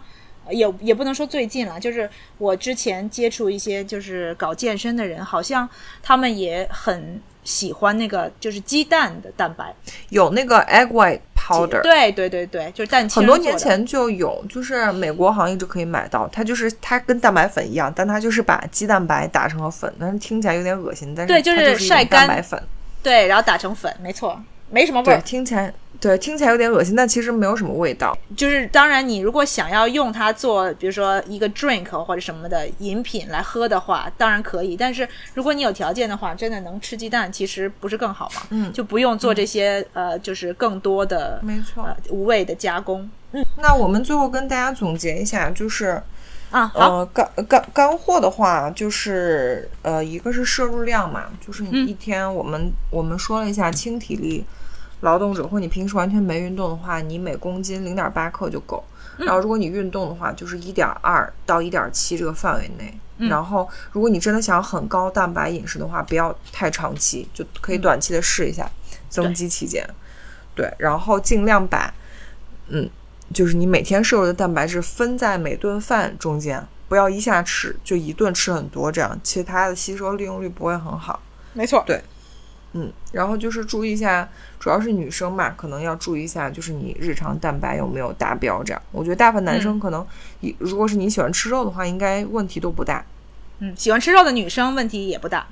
Speaker 2: 也也不能说最近了，就是我之前接触一些就是搞健身的人，好像他们也很喜欢那个就是鸡蛋的蛋白。
Speaker 1: 有那个 egg white powder，
Speaker 2: 对对对对，就是蛋清
Speaker 1: 很多年前就有，就是美国好像一直可以买到。它就是它跟蛋白粉一样，但它就是把鸡蛋白打成了粉，但是听起来有点恶心。但是
Speaker 2: 对就是
Speaker 1: 它就是
Speaker 2: 晒干
Speaker 1: 蛋白粉，
Speaker 2: 对，然后打成粉，没错，没什么味，儿。
Speaker 1: 听起来对听起来有点恶心，但其实没有什么味道。
Speaker 2: 就是当然，你如果想要用它做，比如说一个 drink 或者什么的饮品来喝的话，当然可以。但是如果你有条件的话，真的能吃鸡蛋，其实不是更好吗？
Speaker 1: 嗯
Speaker 2: 就不用做这些、呃，就是更多的
Speaker 1: 没错。
Speaker 2: 呃无谓的加工。
Speaker 1: 嗯那我们最后跟大家总结一下，就是
Speaker 2: 啊，好，
Speaker 1: 呃干干干货的话，就是呃一个是摄入量嘛，就是你
Speaker 2: 嗯
Speaker 1: 一天我们、我们说了一下轻体力劳动者或你平时完全没运动的话，你每公斤零点八克就够。
Speaker 2: 嗯
Speaker 1: 然后如果你运动的话，就是一点二到一点七这个范围内。
Speaker 2: 嗯
Speaker 1: 然后如果你真的想很高蛋白饮食的话，不要太长期，就可以短期的试一下，增肌期间。对，然后尽量把嗯就是你每天摄入的蛋白质分在每顿饭中间，不要一下吃就一顿吃很多，这样其实它的吸收利用率不会很好。
Speaker 2: 没错，
Speaker 1: 对嗯，然后就是注意一下，主要是女生嘛，可能要注意一下，就是你日常蛋白有没有达标。这样，我觉得大部分男生可能，你、如果是你喜欢吃肉的话，应该问题都不大
Speaker 2: 嗯，喜欢吃肉的女生问题也不大，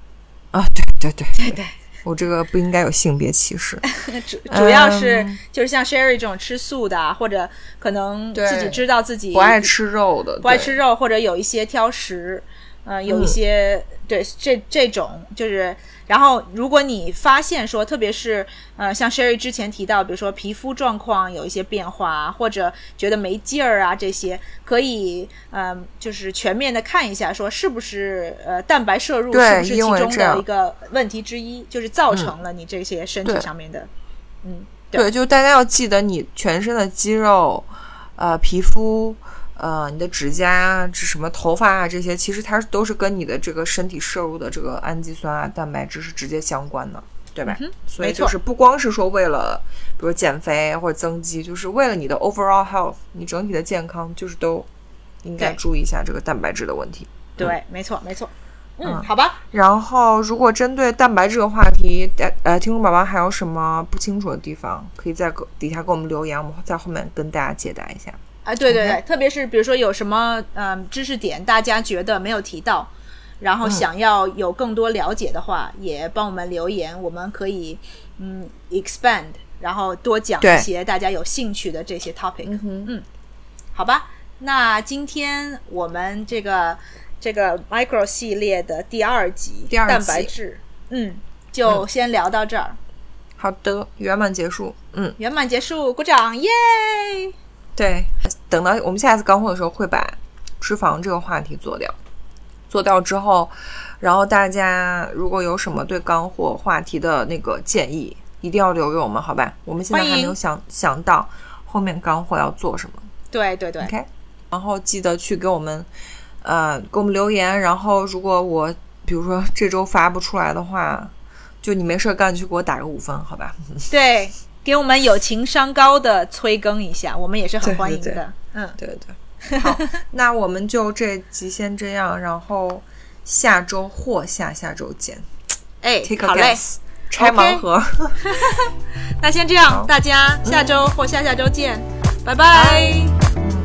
Speaker 1: 啊。对对对
Speaker 2: 对对，
Speaker 1: 我这个不应该有性别歧视。
Speaker 2: 主主要是、
Speaker 1: 嗯
Speaker 2: 就是像 Sherry 这种吃素的啊，或者可能自己知道自己
Speaker 1: 不爱吃肉的，
Speaker 2: 不爱吃肉，或者有一些挑食，呃，有一些、对这这种就是，然后如果你发现说，特别是呃，像 Sherry 之前提到，比如说皮肤状况有一些变化，或者觉得没劲儿啊这些，可以呃，就是全面的看一下，说是不是呃蛋白摄入是不是其中的一个问题之一，就是造成了你这些身体上面的，嗯，对。
Speaker 1: 对，就大家要记得，你全身的肌肉、呃皮肤、呃你的指甲、这什么头发啊这些，其实它都是跟你的这个身体摄入的这个氨基酸啊、蛋白质是直接相关的，对吧？所以
Speaker 2: 没错
Speaker 1: 就是不光是说为了比如减肥或者增肌，就是为了你的 overall health，你整体的健康，就是都应该注意一下这个蛋白质的问题。
Speaker 2: 对，没错，没错。嗯，
Speaker 1: 嗯
Speaker 2: 好吧，
Speaker 1: 然后，如果针对蛋白质的话题，呃呃，听众宝宝还有什么不清楚的地方，可以在底下给我们留言，我们在后面跟大家解答一下。
Speaker 2: 啊，对对对特别是比如说有什么嗯知识点，大家觉得没有提到，然
Speaker 1: 嗯。
Speaker 2: 后想要有更多了解的话，也帮我们留言，我们可以嗯 expand，然后多讲一些大家有兴趣的这些 topic。
Speaker 1: 嗯哼，
Speaker 2: 好吧，那今天我们这个这个 micro 系列的第二集
Speaker 1: 第二
Speaker 2: 蛋白质，嗯，就先聊到这儿，
Speaker 1: 好的，圆满结束。嗯，
Speaker 2: 圆满结束，鼓掌，耶！
Speaker 1: 对，等到我们下次干货的时候，会把脂肪这个话题做掉。做掉之后，然后大家如果有什么对干货话题的那个建议，一定要留给我们，好吧？我们现在还没有想想到后面干货要做什么。
Speaker 2: 对对对
Speaker 1: ，OK，然后记得去给我们，呃，给我们留言。然后如果我比如说这周发不出来的话，就你没事儿干，就给我打个五分，好吧？
Speaker 2: 对，给我们有情商高的催更一下，我们也是很欢迎的。嗯，
Speaker 1: 对对。对，好，那我们就这集先这样，然后下周或下下周见。
Speaker 2: 哎好嘞
Speaker 1: ，guess，拆盲盒。
Speaker 2: 那先这样，大家下周或下下周见，拜。拜